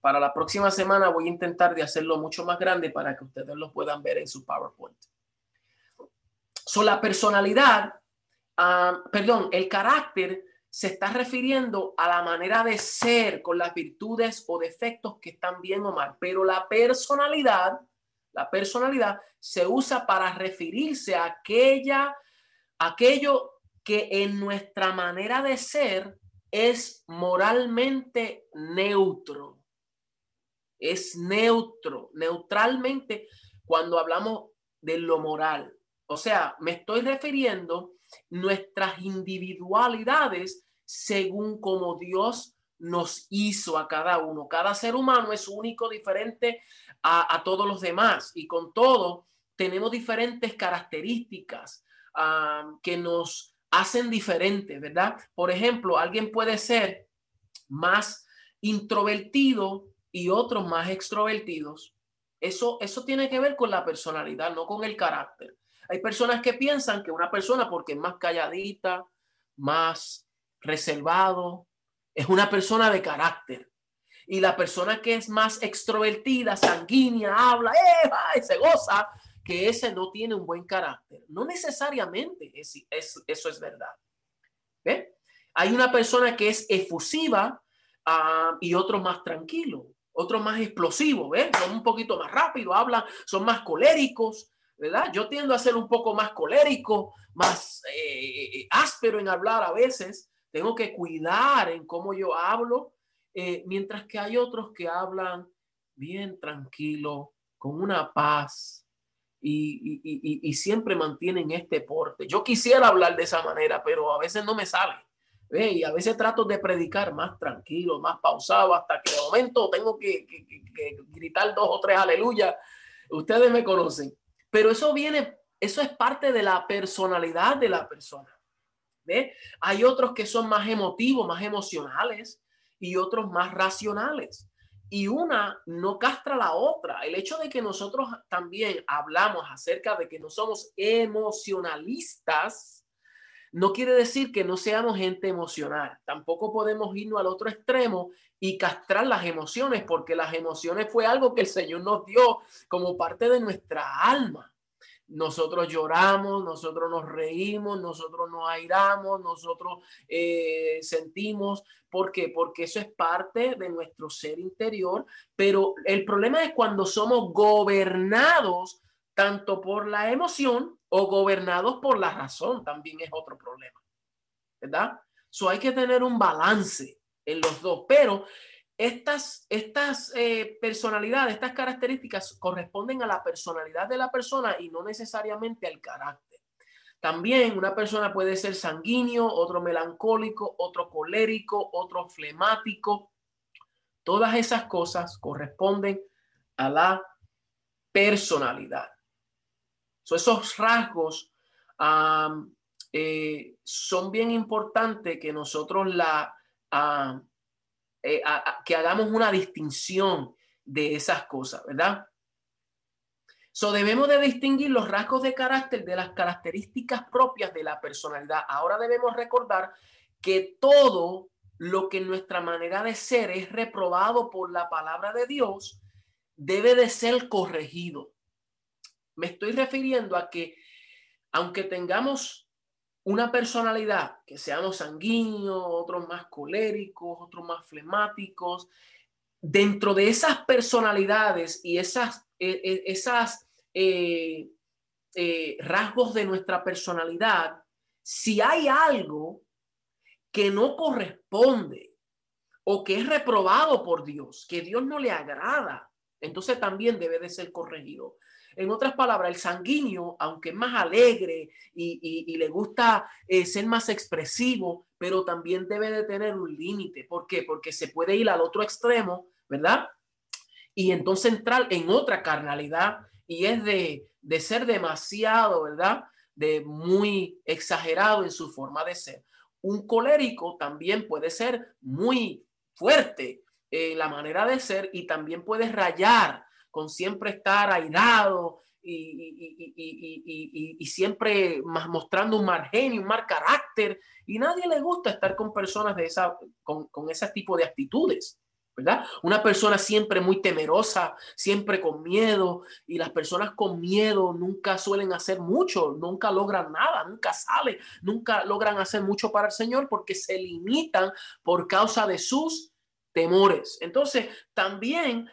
para la próxima semana voy a intentar de hacerlo mucho más grande para que ustedes lo puedan ver en su PowerPoint. So, la personalidad, perdón, el carácter se está refiriendo a la manera de ser con las virtudes o defectos que están bien o mal, pero la personalidad, la personalidad se usa para referirse a aquella, aquello que en nuestra manera de ser es moralmente neutro. Es neutro, neutralmente cuando hablamos de lo moral. O sea, me estoy refiriendo nuestras individualidades según como Dios nos hizo a cada uno. Cada ser humano es único, diferente a, todos los demás y con todo tenemos diferentes características ah, que nos hacen diferente, ¿verdad? Por ejemplo, alguien puede ser más introvertido y otros más extrovertidos. Eso, eso tiene que ver con la personalidad, no con el carácter. Hay personas que piensan que una persona, porque es más calladita, más reservado, es una persona de carácter. Y la persona que es más extrovertida, sanguínea, habla, ¡eh! se goza, que ese no tiene un buen carácter. No necesariamente es, eso es verdad. ¿Ve? Hay una persona que es efusiva ah, y otro más tranquilo, otro más explosivo, ¿ves? Son un poquito más rápido, hablan, son más coléricos, ¿verdad? Yo tiendo a ser un poco más colérico, más eh, áspero en hablar a veces. Tengo que cuidar en cómo yo hablo, eh, mientras que hay otros que hablan bien tranquilo, con una paz, y, siempre mantienen este porte. Yo quisiera hablar de esa manera, pero a veces no me sale. Y a veces trato de predicar más tranquilo, más pausado, hasta que de momento tengo que, gritar dos o tres aleluya. Ustedes me conocen. Pero eso viene, eso es parte de la personalidad de la persona. Hay otros que son más emotivos, más emocionales y otros más racionales. Y una no castra la otra. El hecho de que nosotros también hablamos acerca de que no somos emocionalistas, no quiere decir que no seamos gente emocional. Tampoco podemos irnos al otro extremo y castrar las emociones, porque las emociones fue algo que el Señor nos dio como parte de nuestra alma. Nosotros lloramos, nosotros nos reímos, nosotros nos airamos, nosotros eh, sentimos. ¿Por qué? Porque eso es parte de nuestro ser interior. Pero el problema es cuando somos gobernados tanto por la emoción o gobernados por la razón, también es otro problema. ¿Verdad? So hay que tener un balance en los dos, pero estas, estas eh, personalidades, estas características corresponden a la personalidad de la persona y no necesariamente al carácter. También una persona puede ser sanguíneo, otro melancólico, otro colérico, otro flemático. Todas esas cosas corresponden a la personalidad. esos rasgos eh, son bien importantes que nosotros la, eh, que hagamos una distinción de esas cosas, ¿verdad? So, debemos de distinguir los rasgos de carácter de las características propias de la personalidad. Ahora debemos recordar que todo lo que en nuestra manera de ser es reprobado por la palabra de Dios debe de ser corregido. Me estoy refiriendo a que aunque tengamos una personalidad, que seamos sanguíneos, otros más coléricos, otros más flemáticos, dentro de esas personalidades y esas, e, e, esas eh, eh, rasgos de nuestra personalidad, si hay algo que no corresponde o que es reprobado por Dios, que Dios no le agrada, entonces también debe de ser corregido. En otras palabras, el sanguíneo, aunque es más alegre y, le gusta eh, ser más expresivo, pero también debe de tener un límite. ¿Por qué? Porque se puede ir al otro extremo, ¿verdad? Y entonces entrar en otra carnalidad y es de, de ser demasiado, ¿verdad? De muy exagerado en su forma de ser. Un colérico también puede ser muy fuerte en la manera de ser y también puede rayar con siempre estar airado y, y, siempre más mostrando un mal genio, un mal carácter. Y nadie le gusta estar con personas de esa, con, con ese tipo de actitudes. ¿verdad? Una persona siempre muy temerosa, siempre con miedo, y las personas con miedo nunca suelen hacer mucho, nunca logran nada, nunca salen, nunca logran hacer mucho para el Señor porque se limitan por causa de sus temores. Entonces, también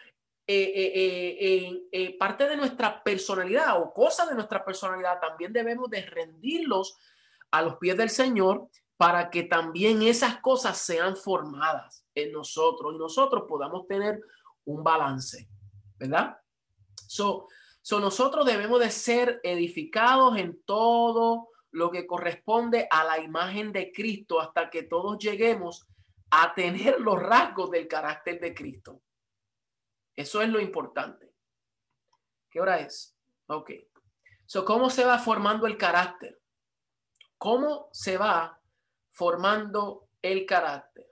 eh, eh, eh, parte de nuestra personalidad o cosas de nuestra personalidad también debemos de rendirlos a los pies del Señor para que también esas cosas sean formadas en nosotros y nosotros podamos tener un balance, ¿verdad? So, so nosotros debemos de ser edificados en todo lo que corresponde a la imagen de Cristo hasta que todos lleguemos a tener los rasgos del carácter de Cristo. Eso es lo importante. ¿Qué hora es? Ok. So, ¿Cómo se va formando el carácter? ¿Cómo se va formando el carácter?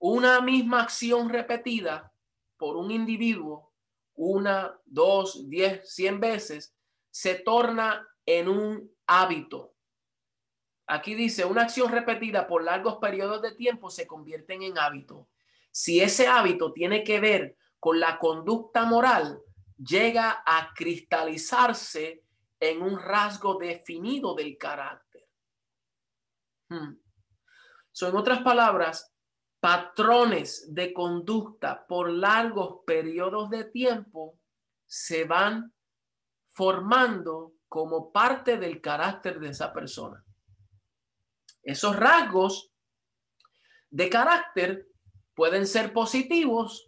Una misma acción repetida por un individuo, una, dos, diez, cien veces, se torna en un hábito. Aquí dice, una acción repetida por largos periodos de tiempo se convierte en hábito. Si ese hábito tiene que ver con la conducta moral llega a cristalizarse en un rasgo definido del carácter. Hmm. en otras palabras, patrones de conducta por largos periodos de tiempo se van formando como parte del carácter de esa persona. Esos rasgos de carácter pueden ser positivos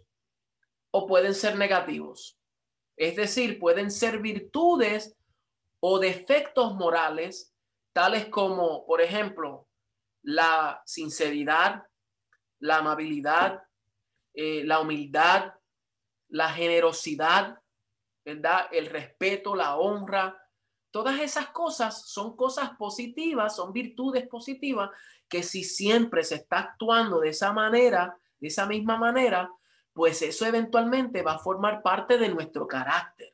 o pueden ser negativos. Es decir, pueden ser virtudes o defectos morales, tales como, por ejemplo, la sinceridad, la amabilidad, eh, la humildad, la generosidad, ¿verdad? El respeto, la honra, Todas esas cosas son cosas positivas, son virtudes positivas que si siempre se está actuando de esa manera, de esa misma manera, pues eso eventualmente va a formar parte de nuestro carácter.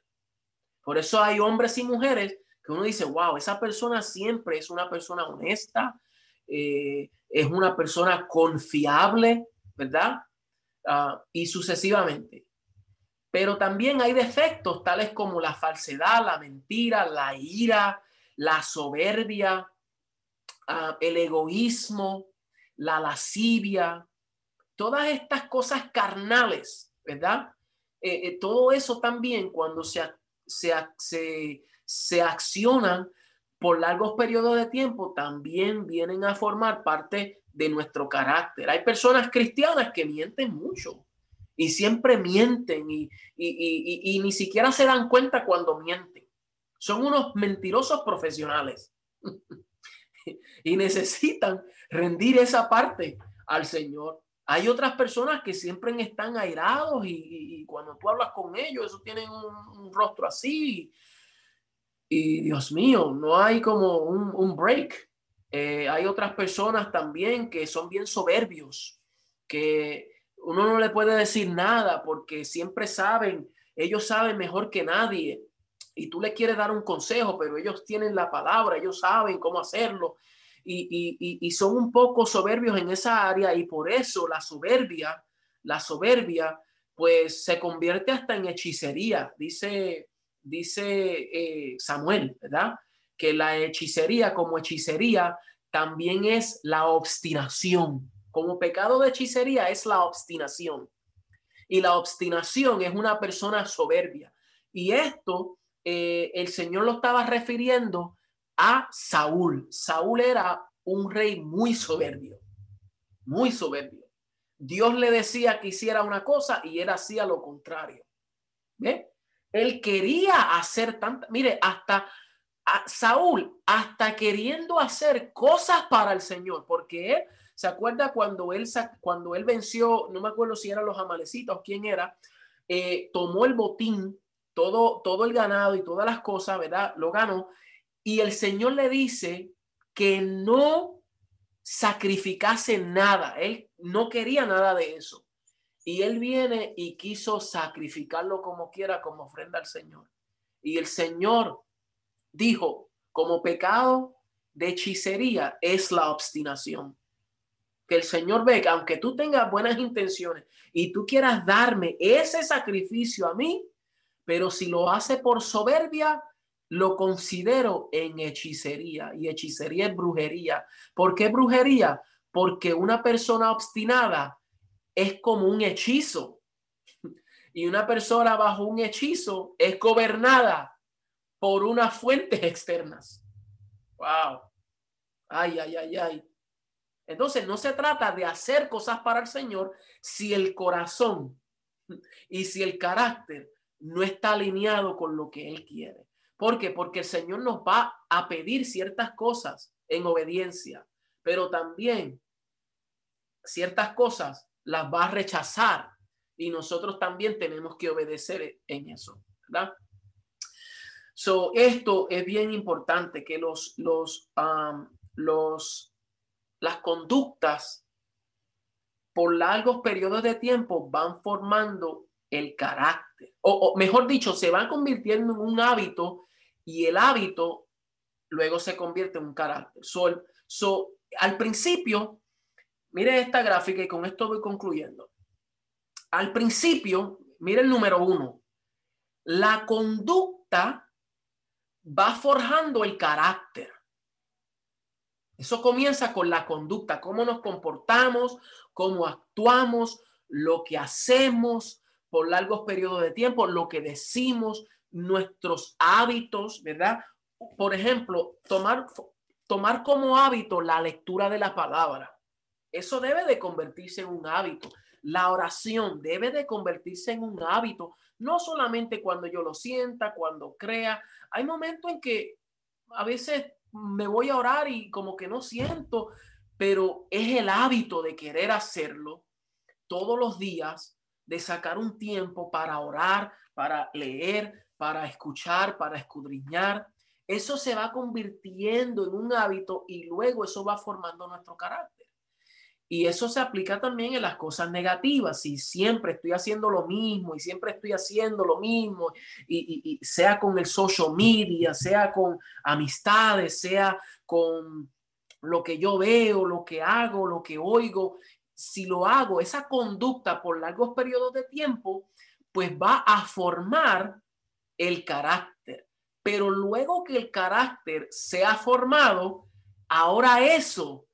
Por eso hay hombres y mujeres que uno dice, wow, esa persona siempre es una persona honesta, eh, es una persona confiable, ¿verdad? Ah, y sucesivamente. Pero también hay defectos tales como la falsedad, la mentira, la ira, la soberbia, ah, el egoísmo, la lascivia, todas estas cosas carnales, ¿verdad? Eh, eh, todo eso también cuando se, se, se, se accionan por largos periodos de tiempo, también vienen a formar parte de nuestro carácter. Hay personas cristianas que mienten mucho y siempre mienten y, y, ni siquiera se dan cuenta cuando mienten. Son unos mentirosos profesionales y necesitan rendir esa parte al Señor. Hay otras personas que siempre están airados y, cuando tú hablas con ellos, eso tienen un, rostro así. Y Dios mío, no hay como un, break. Eh, hay otras personas también que son bien soberbios, que uno no le puede decir nada porque siempre saben, ellos saben mejor que nadie. Y tú le quieres dar un consejo, pero ellos tienen la palabra, ellos saben cómo hacerlo y, son un poco soberbios en esa área y por eso la soberbia, la soberbia, pues se convierte hasta en hechicería, dice, dice eh, Samuel, ¿verdad? Que la hechicería como hechicería también es la obstinación. Como pecado de hechicería es la obstinación. Y la obstinación es una persona soberbia. Y esto eh, el Señor lo estaba refiriendo a Saúl. Saúl era un rey muy soberbio, muy soberbio. Dios le decía que hiciera una cosa y él hacía lo contrario. ¿Ve? Él quería hacer tanta, mire, hasta Saúl, hasta queriendo hacer cosas para el Señor, porque ¿se acuerda cuando él, cuando él venció, no me acuerdo si eran los amalecitos, quién era, eh, tomó el botín, todo, todo el ganado y todas las cosas, ¿verdad? Lo ganó y el Señor le dice que no sacrificase nada. Él no quería nada de eso. Y él viene y quiso sacrificarlo como quiera, como ofrenda al Señor. Y el Señor dijo, como pecado de hechicería es la obstinación. Que el Señor ve que aunque tú tengas buenas intenciones y tú quieras darme ese sacrificio a mí, pero si lo hace por soberbia, lo considero en hechicería y hechicería es brujería. ¿Por qué brujería? Porque una persona obstinada es como un hechizo y una persona bajo un hechizo es gobernada por unas fuentes externas. Wow. Ay, ay, ay, ay. Entonces no se trata de hacer cosas para el Señor si el corazón y si el carácter no está alineado con lo que Él quiere. ¿Por qué? Porque el Señor nos va a pedir ciertas cosas en obediencia, pero también ciertas cosas las va a rechazar y nosotros también tenemos que obedecer en eso, ¿verdad? So, esto es bien importante que los, los, um, los, las conductas por largos periodos de tiempo van formando el carácter, o, o, mejor dicho, se van convirtiendo en un hábito y el hábito luego se convierte en un carácter. So, so, al principio, mire esta gráfica y con esto voy concluyendo. Al principio, mire el número uno, la conducta va forjando el carácter. Eso comienza con la conducta, cómo nos comportamos, cómo actuamos, lo que hacemos por largos periodos de tiempo, lo que decimos, nuestros hábitos, ¿verdad? Por ejemplo, tomar, tomar como hábito la lectura de la palabra. Eso debe de convertirse en un hábito. La oración debe de convertirse en un hábito, no solamente cuando yo lo sienta, cuando crea. Hay momentos en que a veces me voy a orar y como que no siento, pero es el hábito de querer hacerlo todos los días, de sacar un tiempo para orar, para leer, para escuchar, para escudriñar. eso se va convirtiendo en un hábito y luego eso va formando nuestro carácter. Y eso se aplica también en las cosas negativas. Si siempre estoy haciendo lo mismo y siempre estoy haciendo lo mismo, y, sea con el social media, sea con amistades, sea con lo que yo veo, lo que hago, lo que oigo, si lo hago, esa conducta por largos periodos de tiempo, pues va a formar el carácter. Pero luego que el carácter se ha formado, ahora eso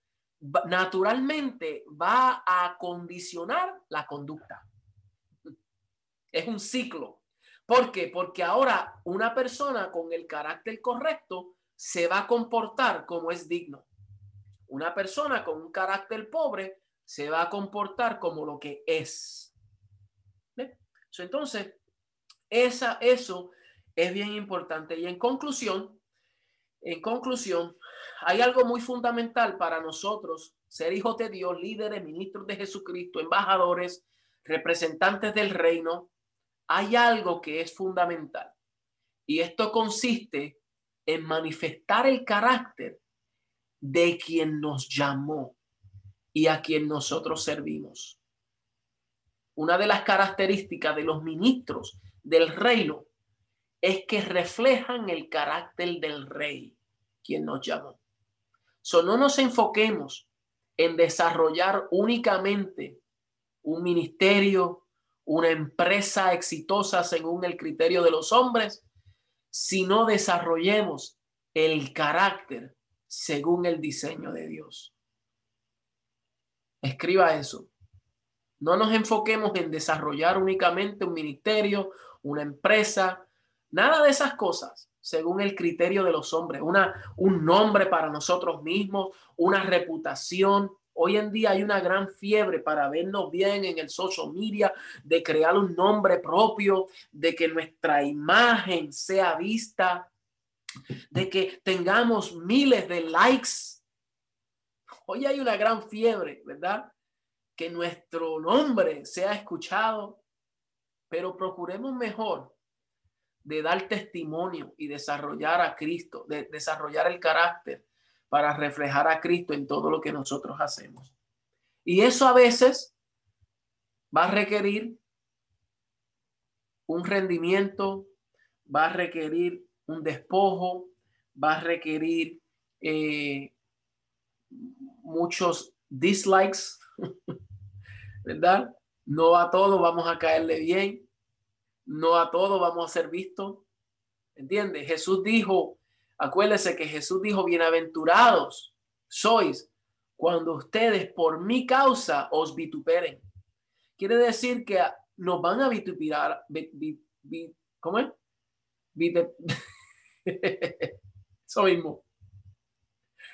naturalmente va a condicionar la conducta. Es un ciclo. ¿Por qué? Porque ahora una persona con el carácter correcto se va a comportar como es digno. Una persona con un carácter pobre se va a comportar como lo que es. Entonces, esa, eso es bien importante. Y en conclusión, en conclusión, hay algo muy fundamental para nosotros, ser hijos de Dios, líderes, ministros de Jesucristo, embajadores, representantes del reino. Hay algo que es fundamental y esto consiste en manifestar el carácter de quien nos llamó y a quien nosotros servimos. Una de las características de los ministros del reino es que reflejan el carácter del rey, quien nos llamó. So, no nos enfoquemos en desarrollar únicamente un ministerio, una empresa exitosa según el criterio de los hombres, sino desarrollemos el carácter según el diseño de Dios. Escriba eso. No nos enfoquemos en desarrollar únicamente un ministerio, una empresa, nada de esas cosas, según el criterio de los hombres, una, un nombre para nosotros mismos, una reputación. Hoy en día hay una gran fiebre para vernos bien en el social media, de crear un nombre propio, de que nuestra imagen sea vista, de que tengamos miles de likes. Hoy hay una gran fiebre, ¿verdad? Que nuestro nombre sea escuchado, pero procuremos mejor de dar testimonio y desarrollar a Cristo, de desarrollar el carácter para reflejar a Cristo en todo lo que nosotros hacemos. Y eso a veces va a requerir un rendimiento, va a requerir un despojo, va a requerir eh, muchos dislikes, ¿verdad? No a todo vamos a caerle bien, no a todo vamos a ser vistos. ¿Entiende? Jesús dijo, acuérdese que Jesús dijo, bienaventurados sois cuando ustedes por mi causa os vituperen. Quiere decir que nos van a vituperar. ¿Cómo es? Eso mismo.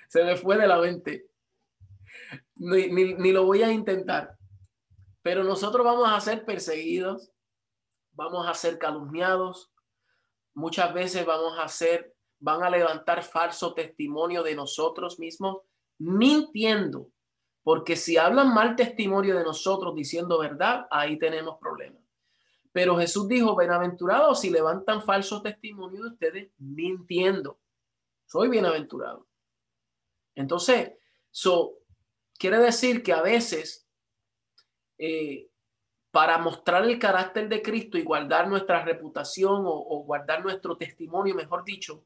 Se me fue de la mente. ni lo voy a intentar. Pero nosotros vamos a ser perseguidos vamos a ser calumniados, muchas veces vamos a ser, van a levantar falso testimonio de nosotros mismos, mintiendo, porque si hablan mal testimonio de nosotros diciendo verdad, ahí tenemos problemas. Pero Jesús dijo, bienaventurados si levantan falso testimonio de ustedes mintiendo. Soy bienaventurado. Entonces, eso quiere decir que a veces eh, para mostrar el carácter de Cristo y guardar nuestra reputación o, guardar nuestro testimonio, mejor dicho,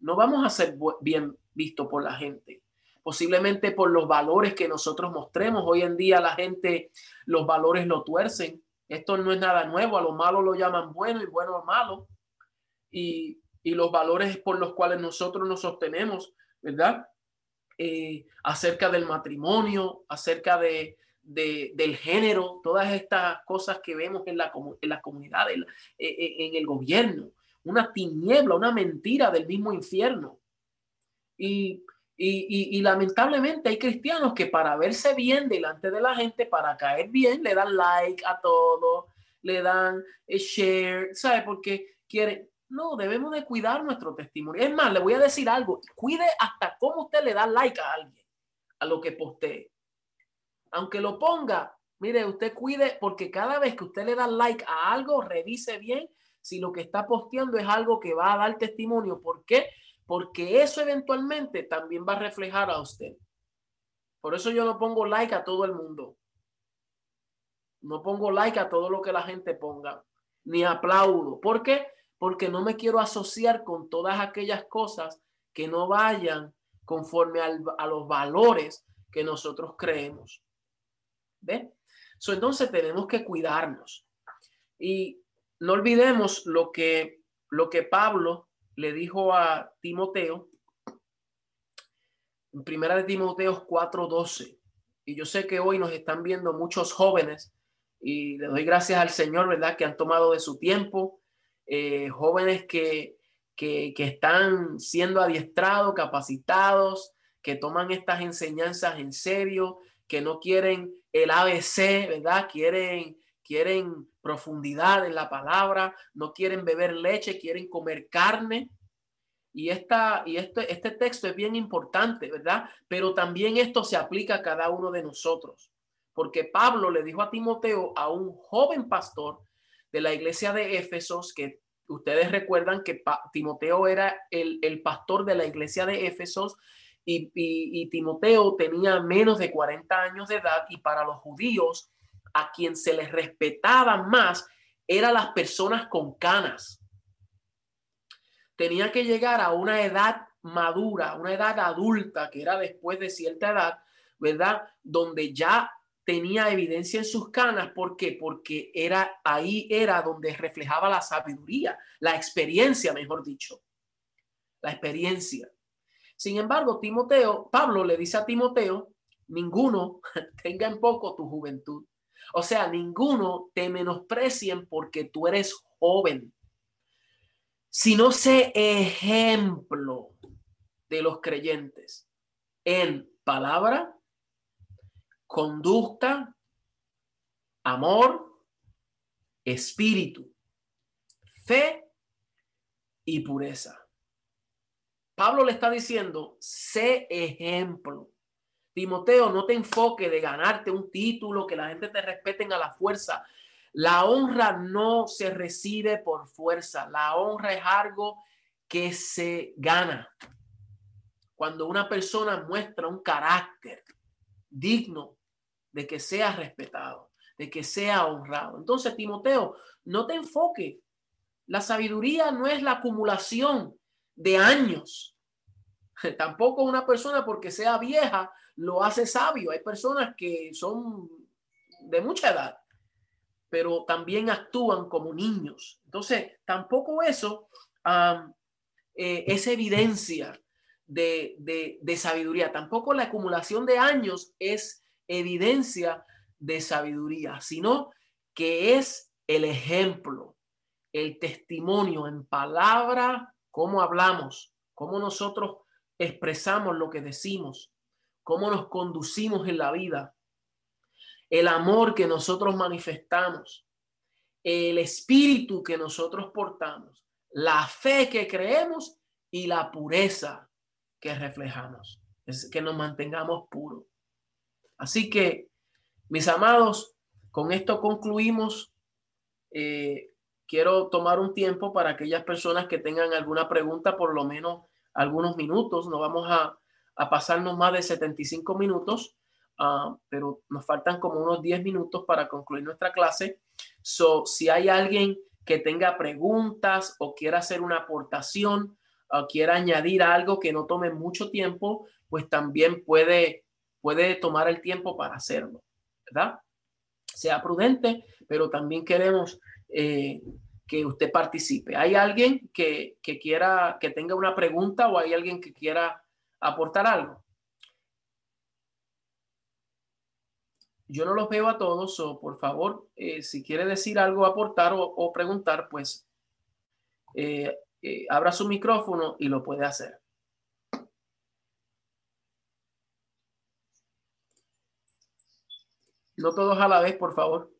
no vamos a ser bien vistos por la gente. Posiblemente por los valores que nosotros mostremos. Hoy en día la gente, los valores lo tuercen. Esto no es nada nuevo. A lo malo lo llaman bueno y bueno malo. Y, y los valores por los cuales nosotros nos sostenemos, ¿verdad? Eh, acerca del matrimonio, acerca de, del género, todas estas cosas que vemos en la, en la comunidad, en, el gobierno, una tiniebla, una mentira del mismo infierno. Y, y, lamentablemente hay cristianos que para verse bien delante de la gente, para caer bien, le dan like a todo, le dan eh, share, ¿sabe? Porque quieren, no, debemos de cuidar nuestro testimonio. Es más, le voy a decir algo, cuide hasta cómo usted le da like a alguien, a lo que postee aunque lo ponga, mire, usted cuide porque cada vez que usted le da like a algo, revise bien si lo que está posteando es algo que va a dar testimonio. ¿Por qué? porque eso eventualmente también va a reflejar a usted. Por eso yo no pongo like a todo el mundo. No pongo like a todo lo que la gente ponga, ni aplaudo. ¿Por qué? Porque no me quiero asociar con todas aquellas cosas que no vayan conforme a los valores que nosotros creemos. ¿Ve? entonces tenemos que cuidarnos. Y no olvidemos lo que, lo que Pablo le dijo a Timoteo en primera de Timoteo 4:12. Y yo sé que hoy nos están viendo muchos jóvenes y le doy gracias al Señor, ¿verdad? Que han tomado de su tiempo, eh, jóvenes que, que, que están siendo adiestrados, capacitados, que toman estas enseñanzas en serio, que no quieren el ABC, ¿verdad? Quieren, quieren profundidad en la palabra, no quieren beber leche, quieren comer carne. Y, esta, y este, este texto es bien importante, ¿verdad? Pero también esto se aplica a cada uno de nosotros, porque Pablo le dijo a Timoteo, a un joven pastor de la iglesia de Éfesos, que ustedes recuerdan que Timoteo era el, el pastor de la iglesia de Éfesos, y, Timoteo tenía menos de 40 años de edad y para los judíos a quien se les respetaba más eran las personas con canas. Tenía que llegar a una edad madura, una edad adulta, que era después de cierta edad, ¿verdad? Donde ya tenía evidencia en sus canas. ¿Por qué? Porque era ahí era donde reflejaba la sabiduría, la experiencia, mejor dicho. La experiencia. Sin embargo, Timoteo, Pablo le dice a Timoteo, ninguno tenga en poco tu juventud. O sea, ninguno te menosprecien porque tú eres joven, sino sé ejemplo de los creyentes en palabra, conducta, amor, espíritu, fe y pureza. Pablo le está diciendo, sé ejemplo. Timoteo, no te enfoque de ganarte un título, que la gente te respeten a la fuerza. La honra no se recibe por fuerza. La honra es algo que se gana. Cuando una persona muestra un carácter digno de que sea respetado, de que sea honrado. Entonces, Timoteo, no te enfoque. La sabiduría no es la acumulación de años. Tampoco una persona porque sea vieja lo hace sabio. Hay personas que son de mucha edad, pero también actúan como niños. Entonces, tampoco eso eh, es evidencia de, de, de sabiduría. Tampoco la acumulación de años es evidencia de sabiduría, sino que es el ejemplo, el testimonio en palabra cómo hablamos, cómo nosotros expresamos lo que decimos, cómo nos conducimos en la vida, el amor que nosotros manifestamos, el espíritu que nosotros portamos, la fe que creemos y la pureza que reflejamos, es que nos mantengamos puros. Así que, mis amados, con esto concluimos. Eh, quiero tomar un tiempo para aquellas personas que tengan alguna pregunta, por lo menos algunos minutos. No vamos a, pasarnos más de 75 minutos, ah, pero nos faltan como unos 10 minutos para concluir nuestra clase. So, si hay alguien que tenga preguntas o quiera hacer una aportación o quiera añadir algo que no tome mucho tiempo, pues también puede, puede tomar el tiempo para hacerlo, ¿verdad? Sea prudente, pero también queremos eh, que usted participe. ¿Hay alguien que, quiera, que tenga una pregunta o hay alguien que quiera aportar algo? Yo no los veo a todos, o por favor, eh, si quiere decir algo, aportar o, preguntar, pues eh, abra su micrófono y lo puede hacer. No todos a la vez, por favor.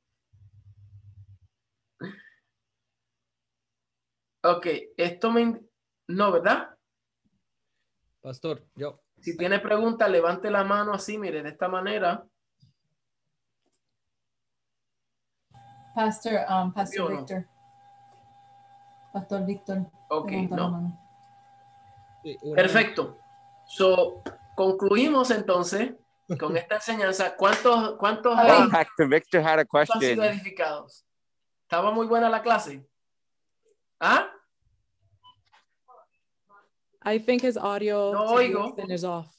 Ok, esto me... No, ¿verdad? Pastor, yo. Si tiene pregunta, levante la mano así, mire, de esta manera. Pastor, um, Pastor Víctor. Pastor Víctor. Ok, no. Perfecto. So, concluimos entonces con esta enseñanza. ¿Cuántos, cuántos, oh, Victor had a question. sido edificados? ¿Estaba muy buena la clase? ¿Ah? I think his audio no oigo. is off.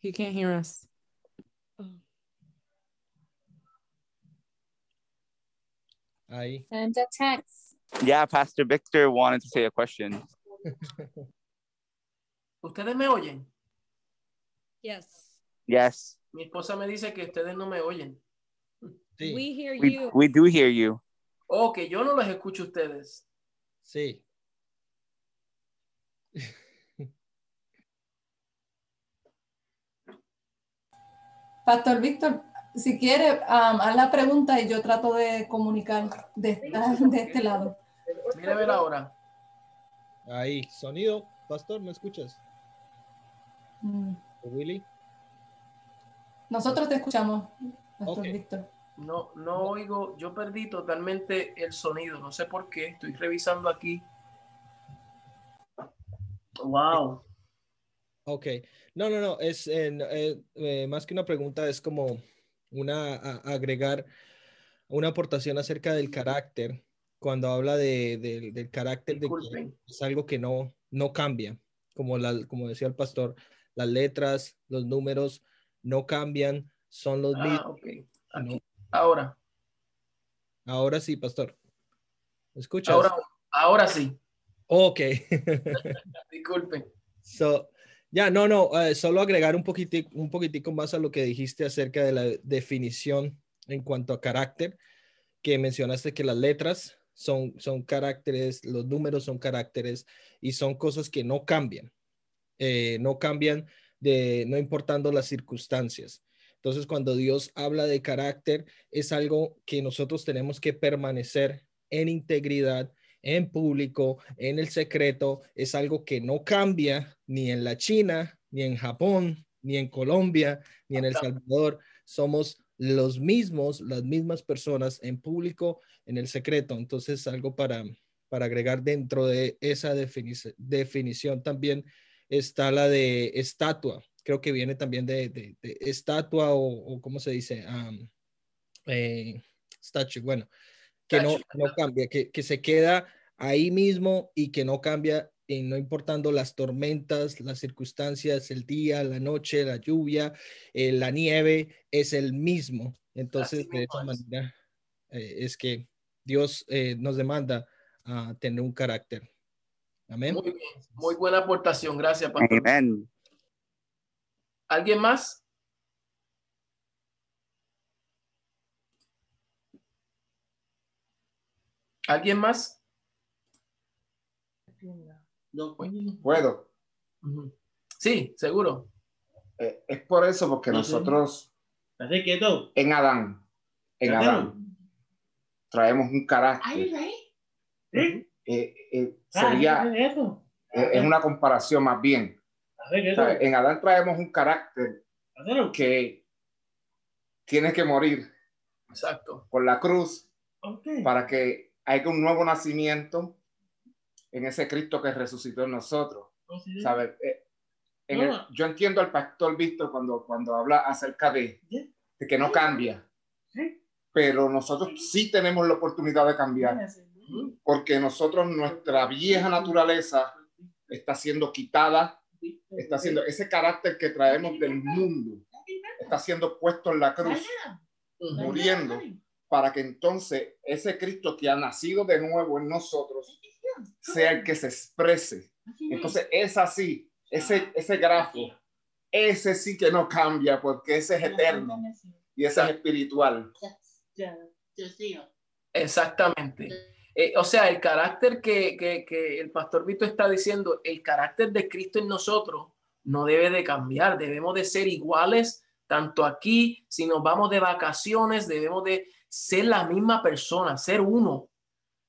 He can't hear us. Oh. Ahí. Send a text. Yeah, Pastor Victor wanted to say a question. ¿Ustedes me oyen? Yes. Yes. Mi esposa me dice que ustedes no me oyen. Sí. We hear we, you. We do hear you. Oh, que yo no los escucho ustedes. Sí. Pastor Víctor, si quiere, um, haz la pregunta y yo trato de comunicar de, de este lado. Mire ver ahora. Ahí, sonido. Pastor, ¿me escuchas? Mm. Willy. Nosotros te escuchamos, Pastor. Víctor. No, no oigo, yo perdí totalmente el sonido, no sé por qué, estoy revisando aquí. Wow. Ok. No, no, no. Es eh, eh, más que una pregunta, es como una a- agregar una aportación acerca del carácter. Cuando habla de, del- del carácter de que Disculpen. es algo que no, no cambia. Como, la, como decía el pastor, las letras, los números no cambian, son los Ah, mismos. ok. No. Ahora, Ahora sí, pastor. ¿Me escuchas? ahora, ahora sí. Ok. Disculpen. So, ya, no, no, eh, solo agregar un poquitico, un poquitico más a lo que dijiste acerca de la definición en cuanto a carácter, que mencionaste que las letras son, son caracteres, los números son caracteres y son cosas que no cambian, eh, no cambian de, no importando las circunstancias. Entonces, cuando Dios habla de carácter, es algo que nosotros tenemos que permanecer en integridad, en público, en el secreto, es algo que no cambia ni en la China, ni en Japón, ni en Colombia, ni en El Salvador. Somos los mismos, las mismas personas en público, en el secreto. Entonces, algo para, para agregar dentro de esa defini- definición también está la de estatua. Creo que viene también de, de- de estatua o, o, ¿cómo se dice? Um, eh, statue, bueno, que no, no cambia, que, que se queda ahí mismo y que no cambia, y no importando las tormentas, las circunstancias, el día, la noche, la lluvia, eh, la nieve, es el mismo. Entonces, de esa manera, eh, es que Dios eh, nos demanda a tener un carácter. Amén. Muy bien. Muy buena aportación. Gracias, pastor. Amen. ¿Alguien más? ¿Alguien más? Puedo. Ujú. Sí, seguro. Eh, es por eso, porque No, nosotros quieto. en Adán, en. Adán, traemos un carácter. Eh, Ah, sería, ¿qué es eso? eh, es una comparación más bien. En Adán traemos un carácter que tiene que morir Exacto. por la cruz para que haya un nuevo nacimiento en ese Cristo que resucitó en nosotros. Oh, sí. ¿sabes? Eh, en el- No. yo entiendo al pastor Víctor cuando, cuando habla acerca de, Sí. de que no cambia, Sí. pero nosotros sí tenemos la oportunidad de cambiar, porque nosotros, nuestra vieja naturaleza está siendo quitada, está siendo ese carácter que traemos del mundo, está siendo puesto en la cruz, muriendo, para que entonces ese Cristo que ha nacido de nuevo en nosotros sea el que se exprese. Entonces es así, ese, ese grafo, ese sí que no cambia porque ese es eterno y ese es espiritual. Exactamente. Eh, o sea, el carácter que, que- que el pastor Vito está diciendo, el carácter de Cristo en nosotros no debe de cambiar. Debemos de ser iguales, tanto aquí, si nos vamos de vacaciones, debemos de ser la misma persona, ser uno,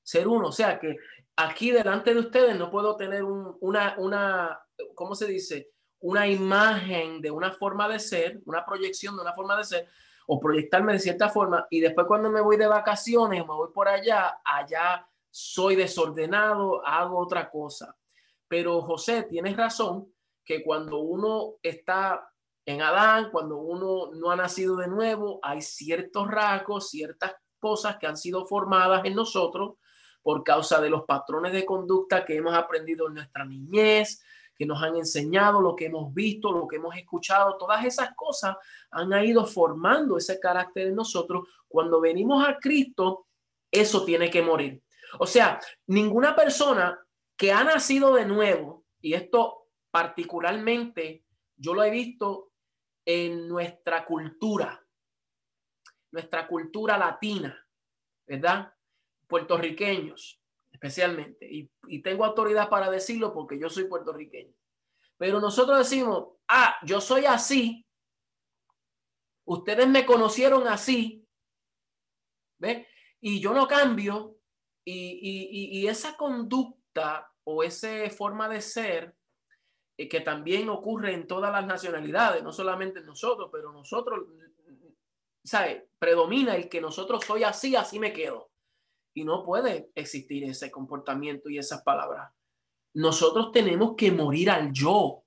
ser uno. O sea, que aquí delante de ustedes no puedo tener un- una, una, ¿cómo se dice? Una imagen de una forma de ser, una proyección de una forma de ser, o proyectarme de cierta forma y después cuando me voy de vacaciones me voy por allá, allá soy desordenado, hago otra cosa. Pero José, tienes razón que cuando uno está en Adán, cuando uno no ha nacido de nuevo, hay ciertos rasgos, ciertas cosas que han sido formadas en nosotros por causa de los patrones de conducta que hemos aprendido en nuestra niñez, que nos han enseñado, lo que hemos visto, lo que hemos escuchado, todas esas cosas han ido formando ese carácter en nosotros. Cuando venimos a Cristo, eso tiene que morir. O sea, ninguna persona que ha nacido de nuevo, y esto particularmente yo lo he visto en nuestra cultura, nuestra cultura latina, ¿verdad? Puertorriqueños, especialmente. Y, y, tengo autoridad para decirlo porque yo soy puertorriqueño. Pero nosotros decimos, ah, yo soy así. Ustedes me conocieron así. ¿Ve? Y yo no cambio. Y, y, y esa conducta o esa forma de ser que también ocurre en todas las nacionalidades, no solamente en nosotros, pero nosotros, ¿sabe? Predomina el que nosotros soy así, así me quedo. Y no puede existir ese comportamiento y esas palabras. Nosotros tenemos que morir al yo.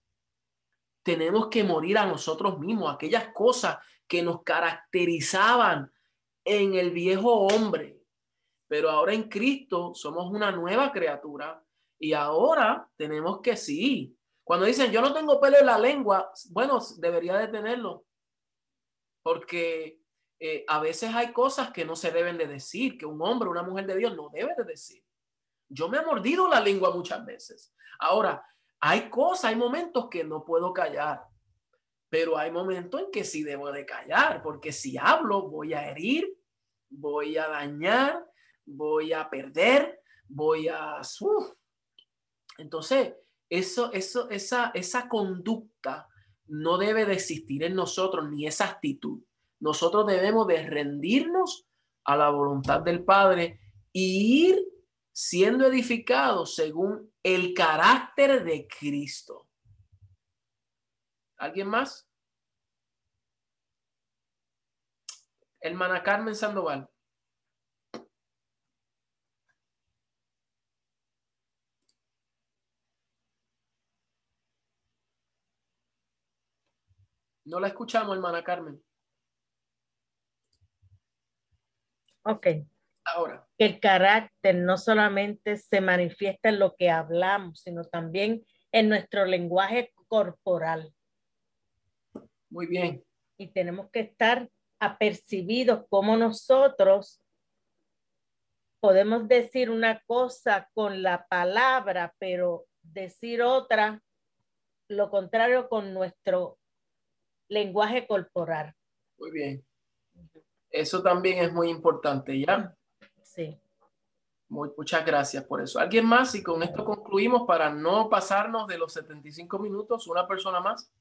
Tenemos que morir a nosotros mismos, aquellas cosas que nos caracterizaban en el viejo hombre. Pero ahora en Cristo somos una nueva criatura y ahora tenemos que sí. Cuando dicen yo no tengo pelo en la lengua, bueno, debería de tenerlo. Porque eh, a veces hay cosas que no se deben de decir, que un hombre, una mujer de Dios no debe de decir. Yo me he mordido la lengua muchas veces. Ahora, hay cosas, hay momentos que no puedo callar, pero hay momentos en que sí debo de callar, porque si hablo voy a herir, voy a dañar, voy a perder, voy a... Entonces, eso, eso, esa, esa conducta no debe de existir en nosotros, ni esa actitud. Nosotros debemos de rendirnos a la voluntad del Padre y ir siendo edificados según el carácter de Cristo. ¿Alguien más? Hermana Carmen Sandoval. No la escuchamos, hermana Carmen. Ok. Ahora. El carácter no solamente se manifiesta en lo que hablamos, sino también en nuestro lenguaje corporal. Muy bien. Y tenemos que estar apercibidos como nosotros podemos decir una cosa con la palabra, pero decir otra, lo contrario con nuestro lenguaje corporal. Muy bien. Eso también es muy importante, ¿ya? Sí. Muy, muchas gracias por eso. ¿Alguien más? Y con esto concluimos para no pasarnos de los 75 minutos. ¿Una persona más?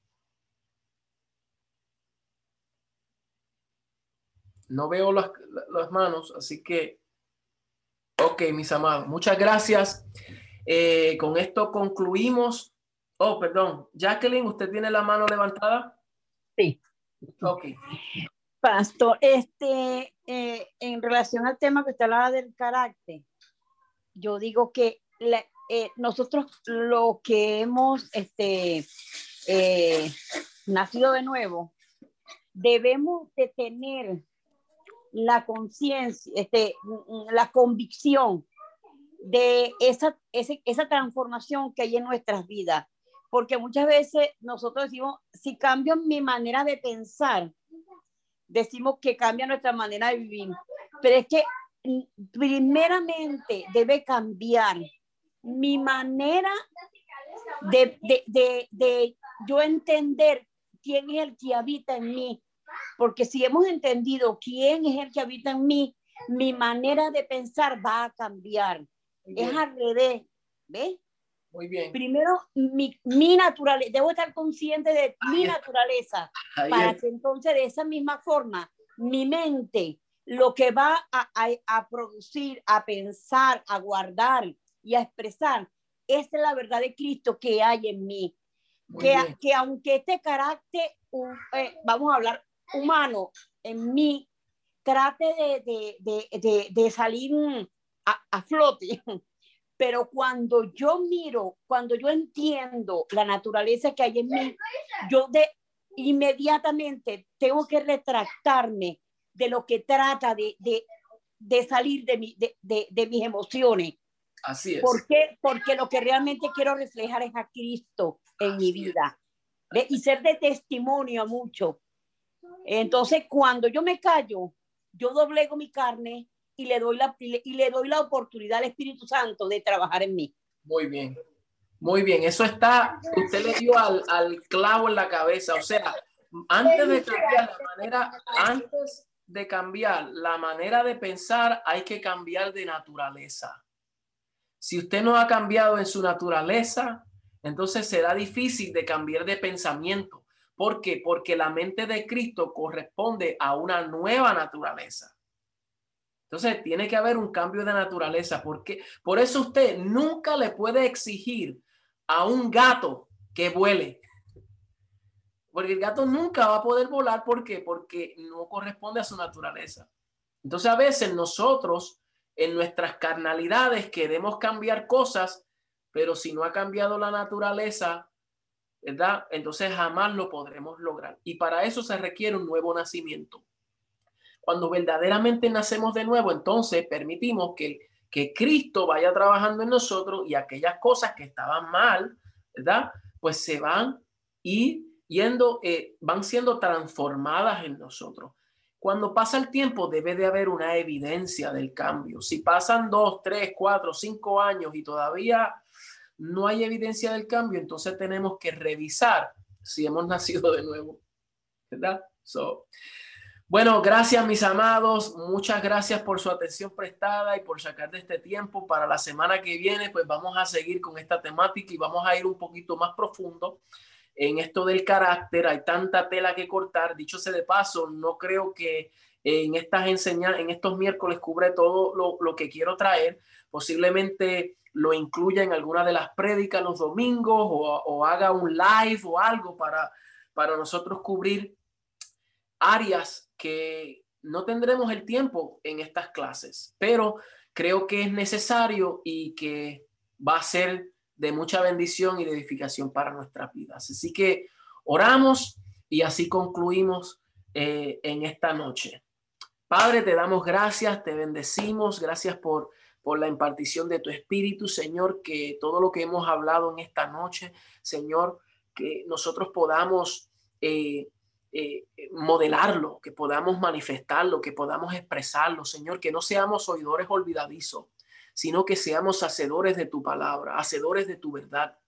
No veo las, las manos, así que, ok, mis amados, muchas gracias. Eh, con esto concluimos. Oh, perdón. Jacqueline, ¿usted tiene la mano levantada? Sí. Ok. Pastor, este, eh, en relación al tema que usted hablaba del carácter, yo digo que la, eh, nosotros lo que hemos este, eh, nacido de nuevo, debemos de tener la conciencia, este, la convicción de esa, ese, esa transformación que hay en nuestras vidas. Porque muchas veces nosotros decimos, si cambio mi manera de pensar, decimos que cambia nuestra manera de vivir. Pero es que mm, primeramente debe cambiar mi manera de, de, de, de, yo entender quién es el que habita en mí. Porque si hemos entendido quién es el que habita en mí, mi manera de pensar va a cambiar. Es al revés. ¿Ves? Muy bien. Primero, mi, mi naturaleza, debo estar consciente de mi naturaleza Ahí para que entonces de esa misma forma mi mente lo que va a, a, a producir, a pensar, a guardar y a expresar es la verdad de Cristo que hay en mí. Que, que aunque este carácter, eh, vamos a hablar humano, en mí, trate de, de, de, de, salir a, a flote, Pero cuando yo miro, cuando yo entiendo la naturaleza que hay en mí, yo de inmediatamente tengo que retractarme de lo que trata de, de, de salir de, mi, de, de, mis emociones. Así es. ¿Por qué? Porque lo que realmente quiero reflejar es a Cristo en mi vida ¿ve? y ser de testimonio a mucho. Entonces, cuando yo me callo, yo doblego mi carne y le doy la, y le, doy la oportunidad al Espíritu Santo de trabajar en mí. Muy bien. Muy bien. Eso está, usted le dio al, al clavo en la cabeza. O sea, antes de cambiar la manera, antes de cambiar la manera de pensar, hay que cambiar de naturaleza. Si usted no ha cambiado en su naturaleza, entonces será difícil de cambiar de pensamiento. ¿Por qué? Porque la mente de Cristo corresponde a una nueva naturaleza. Entonces tiene que haber un cambio de naturaleza. Porque por eso usted nunca le puede exigir a un gato que vuele. Porque el gato nunca va a poder volar. ¿Por qué? Porque no corresponde a su naturaleza. Entonces a veces nosotros en nuestras carnalidades queremos cambiar cosas, pero si no ha cambiado la naturaleza, ¿verdad? Entonces jamás lo podremos lograr. Y para eso se requiere un nuevo nacimiento. Cuando verdaderamente nacemos de nuevo, entonces permitimos que, que Cristo vaya trabajando en nosotros y aquellas cosas que estaban mal, ¿verdad? Pues se van y yendo, eh, van siendo transformadas en nosotros. Cuando pasa el tiempo, debe de haber una evidencia del cambio. Si pasan dos, tres, cuatro, cinco años y todavía no hay evidencia del cambio, entonces tenemos que revisar si hemos nacido de nuevo. ¿Verdad? So, bueno, gracias mis amados, muchas gracias por su atención prestada y por sacar de este tiempo. Para la semana que viene, pues vamos a seguir con esta temática y vamos a ir un poquito más profundo en esto del carácter. Hay tanta tela que cortar. Dicho sea de paso, no creo que en estas enseñanzas, en estos miércoles cubre todo lo, lo que quiero traer. Posiblemente lo incluya en alguna de las prédicas los domingos o, o haga un live o algo para, para nosotros cubrir áreas que no tendremos el tiempo en estas clases, pero creo que es necesario y que va a ser de mucha bendición y de edificación para nuestras vidas. Así que oramos y así concluimos eh, en esta noche. Padre, te damos gracias, te bendecimos, gracias por, por la impartición de tu espíritu, Señor, que todo lo que hemos hablado en esta noche, Señor, que nosotros podamos eh, eh, modelarlo, que podamos manifestarlo, que podamos expresarlo, Señor, que no seamos oidores olvidadizos, sino que seamos hacedores de tu palabra, hacedores de tu verdad,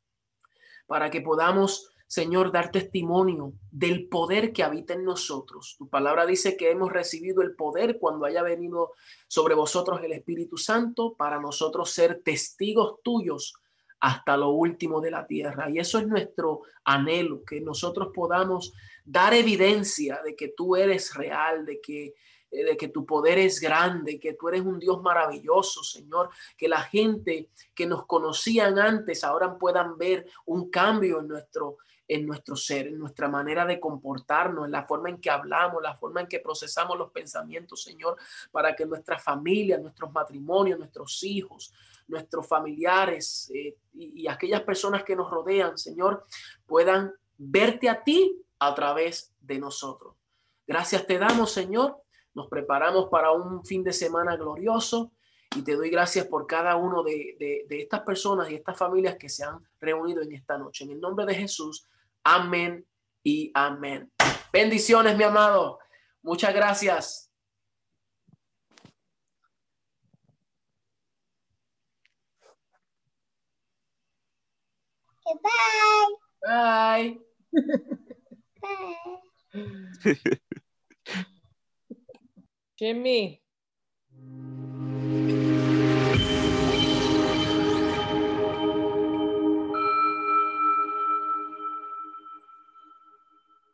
para que podamos, Señor, dar testimonio del poder que habita en nosotros. Tu palabra dice que hemos recibido el poder cuando haya venido sobre vosotros el Espíritu Santo para nosotros ser testigos tuyos hasta lo último de la tierra. Y eso es nuestro anhelo, que nosotros podamos dar evidencia de que tú eres real, de que eh, de que tu poder es grande, que tú eres un Dios maravilloso, Señor, que la gente que nos conocían antes ahora puedan ver un cambio en nuestro en nuestro ser, en nuestra manera de comportarnos, en la forma en que hablamos, la forma en que procesamos los pensamientos, Señor, para que nuestra familia, nuestros matrimonios, nuestros hijos, nuestros familiares eh, y, y aquellas personas que nos rodean, Señor, puedan verte a ti a través de nosotros. Gracias te damos, Señor. Nos preparamos para un fin de semana glorioso y te doy gracias por cada uno de, de, de, estas personas y estas familias que se han reunido en esta noche. En el nombre de Jesús, amén y amén. Bendiciones, mi amado. Muchas gracias. Bye. Bye. Bye. Jimmy.